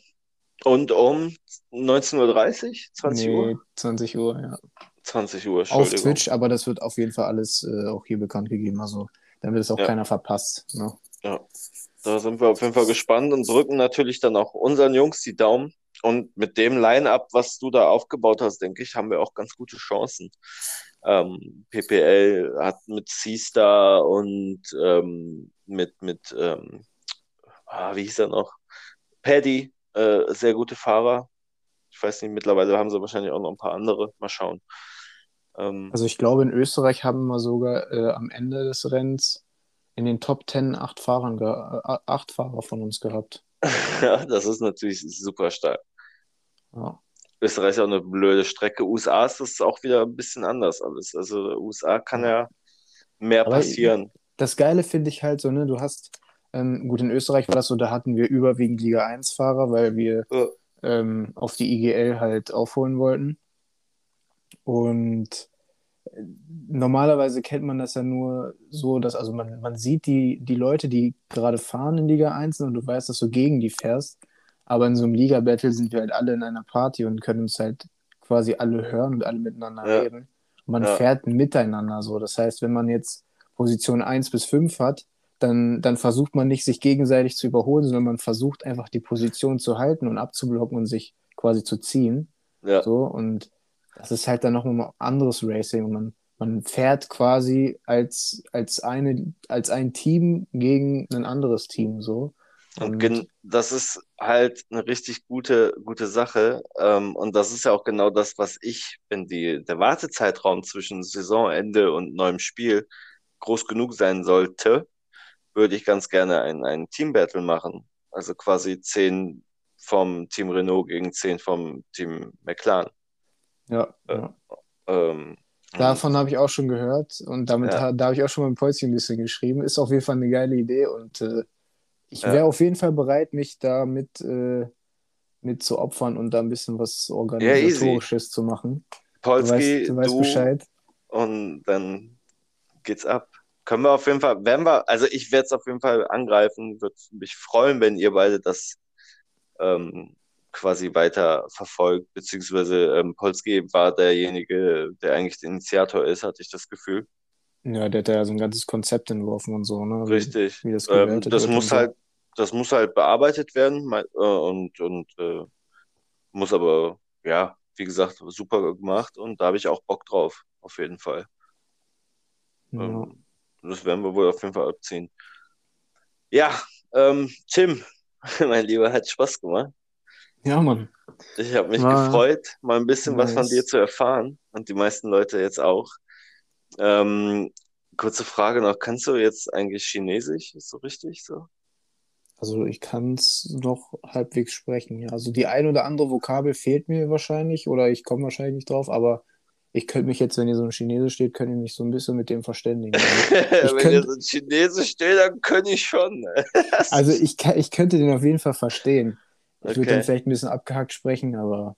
Speaker 1: Und um 19.30 Uhr? 20
Speaker 2: nee,
Speaker 1: Uhr?
Speaker 2: 20 Uhr, ja.
Speaker 1: 20 Uhr,
Speaker 2: Auf. Twitch, aber das wird auf jeden Fall alles äh, auch hier bekannt gegeben. Also, dann wird es auch
Speaker 1: Ja.
Speaker 2: keiner verpasst. Ne?
Speaker 1: Ja. Da sind wir auf jeden Fall gespannt und drücken natürlich dann auch unseren Jungs die Daumen. Und mit dem Line-Up, was du da aufgebaut hast, denke ich, haben wir auch ganz gute Chancen. Ähm, PPL hat mit C-Star und ähm, mit, mit ähm, ah, wie hieß er noch? Paddy, äh, sehr gute Fahrer. Ich weiß nicht, mittlerweile haben sie wahrscheinlich auch noch ein paar andere. Mal schauen. Ähm,
Speaker 2: Also ich glaube, in Österreich haben wir sogar äh, am Ende des Rennens in den Top 10 acht, Fahrern äh, acht Fahrer von uns gehabt.
Speaker 1: ja, das ist natürlich super stark.
Speaker 2: Ja.
Speaker 1: Österreich ist auch eine blöde Strecke. USA ist das auch wieder ein bisschen anders alles. Also USA kann ja mehr
Speaker 2: Aber
Speaker 1: passieren.
Speaker 2: Das Geile finde ich halt so, ne, du hast, ähm, gut, in Österreich war das so, da hatten wir überwiegend Liga 1-Fahrer, weil wir
Speaker 1: Ja.
Speaker 2: ähm, auf die IGL halt aufholen wollten. Und äh, normalerweise kennt man das ja nur so, dass, also man, man sieht die, die Leute, die gerade fahren in Liga 1 und du weißt, dass du gegen die fährst. Aber in so einem Liga-Battle sind wir halt alle in einer Party und können uns halt quasi alle hören und alle miteinander
Speaker 1: Ja.
Speaker 2: reden. Und man
Speaker 1: Ja.
Speaker 2: fährt miteinander so. Das heißt, wenn man jetzt Position 1 bis 5 hat, dann, dann versucht man nicht, sich gegenseitig zu überholen, sondern man versucht einfach die Position zu halten und abzublocken und sich quasi zu ziehen.
Speaker 1: Ja,
Speaker 2: So, und das ist halt dann nochmal anderes Racing. Und man, man fährt quasi als, als, eine, als ein Team gegen ein anderes Team. So.
Speaker 1: und gen das ist halt eine richtig gute, gute Sache. Ähm, und das ist ja auch genau das, was ich, wenn die, der Wartezeitraum zwischen Saisonende und neuem Spiel groß genug sein sollte, würde ich ganz gerne ein, ein Team-Battle machen. Also quasi zehn vom Team Renault gegen zehn vom Team McLaren.
Speaker 2: Ja,
Speaker 1: Äh,
Speaker 2: ja.
Speaker 1: Ähm,
Speaker 2: Davon habe ich auch schon gehört und damit
Speaker 1: Ja.
Speaker 2: da habe ich auch schon mal ein Polzchen ein bisschen geschrieben. Ist auf jeden Fall eine geile Idee und äh, ich
Speaker 1: Ja.
Speaker 2: wäre auf jeden Fall bereit, mich da mit, äh, mit zu opfern und da ein bisschen was Organisatorisches zu machen. Du
Speaker 1: Polski,
Speaker 2: weißt, du weißt
Speaker 1: du
Speaker 2: Bescheid.
Speaker 1: und dann geht's ab. Können wir auf jeden Fall, werden wir, also ich werde es auf jeden Fall angreifen, würde mich freuen, wenn ihr beide das ähm, quasi weiter verfolgt, beziehungsweise ähm, Polski war derjenige, der eigentlich der Initiator ist, hatte ich das Gefühl.
Speaker 2: Ja, der hat ja so ein ganzes Konzept entworfen und so, ne? Wie-
Speaker 1: Richtig.
Speaker 2: Wie das
Speaker 1: Ähm, das muss
Speaker 2: so.
Speaker 1: halt, das muss halt bearbeitet werden äh, und, und äh, muss aber, ja, wie gesagt, super gemacht und da habe ich auch Bock drauf, auf jeden Fall.
Speaker 2: Ja.
Speaker 1: Ähm, das werden wir wohl auf jeden Fall abziehen. Ja, ähm, Tim, mein Lieber, hat Spaß gemacht.
Speaker 2: Ja, Mann.
Speaker 1: Ich habe mich
Speaker 2: War
Speaker 1: gefreut, mal ein bisschen was von
Speaker 2: nice.
Speaker 1: dir zu erfahren und die meisten Leute jetzt auch. Ähm, kurze Frage noch, kannst du jetzt eigentlich Chinesisch? Ist so richtig so?
Speaker 2: Also ich kann es noch halbwegs sprechen. Ja. Also die ein oder andere Vokabel fehlt mir wahrscheinlich oder ich komme wahrscheinlich nicht drauf, aber ich könnte mich jetzt, wenn hier so ein Chinese steht, könnte ich mich so ein bisschen mit dem verständigen. Also,
Speaker 1: Wenn ihr
Speaker 2: könnt-
Speaker 1: so ein Chinesisch steht, dann kann ich schon.
Speaker 2: also ich, ich könnte den auf jeden Fall verstehen. Ich würde
Speaker 1: Okay.
Speaker 2: dann vielleicht ein bisschen abgehackt sprechen, aber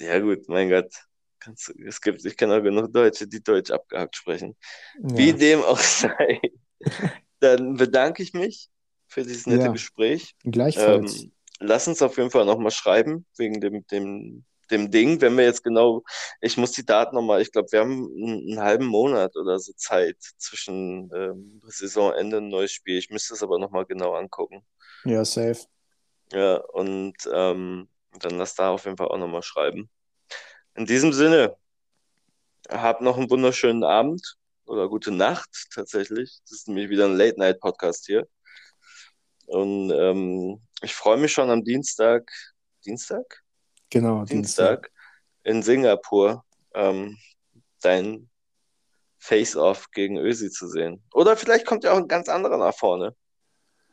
Speaker 1: Ja gut, mein Gott. Kannst, es gibt, ich kenne auch genug Deutsche, die Deutsch abgehackt sprechen. Wie
Speaker 2: ja,
Speaker 1: dem auch sei. Dann bedanke ich mich für dieses nette
Speaker 2: Ja.
Speaker 1: Gespräch.
Speaker 2: gleichfalls.
Speaker 1: Ähm, lass uns auf jeden Fall nochmal schreiben, wegen dem, dem, dem Ding. Wenn wir jetzt genau, ich muss die Daten nochmal, ich glaube, wir haben einen, einen halben Monat oder so Zeit zwischen ähm, Saisonende und neues Spiel. Ich müsste es aber nochmal genau angucken.
Speaker 2: Ja, safe.
Speaker 1: Ja, und ähm, dann lass da auf jeden Fall auch nochmal schreiben. In diesem Sinne, habt noch einen wunderschönen Abend oder gute Nacht tatsächlich. Das ist nämlich wieder ein Late-Night-Podcast hier. Und ähm, ich freue mich schon am Dienstag, Dienstag?
Speaker 2: Genau, Dienstag.
Speaker 1: Dienstag in Singapur ähm, dein Face-Off gegen Ösi zu sehen. Oder vielleicht kommt ja auch ein ganz anderer nach vorne.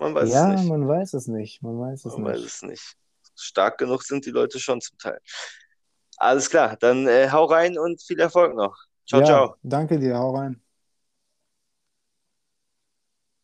Speaker 1: Man weiß
Speaker 2: Ja,
Speaker 1: es nicht.
Speaker 2: man weiß es nicht. Man weiß es
Speaker 1: Man weiß
Speaker 2: nicht.
Speaker 1: es nicht. Stark genug sind die Leute schon zum Teil. Alles klar, dann äh, hau rein und viel Erfolg noch. Ciao,
Speaker 2: Ja,
Speaker 1: ciao.
Speaker 2: danke dir, hau rein.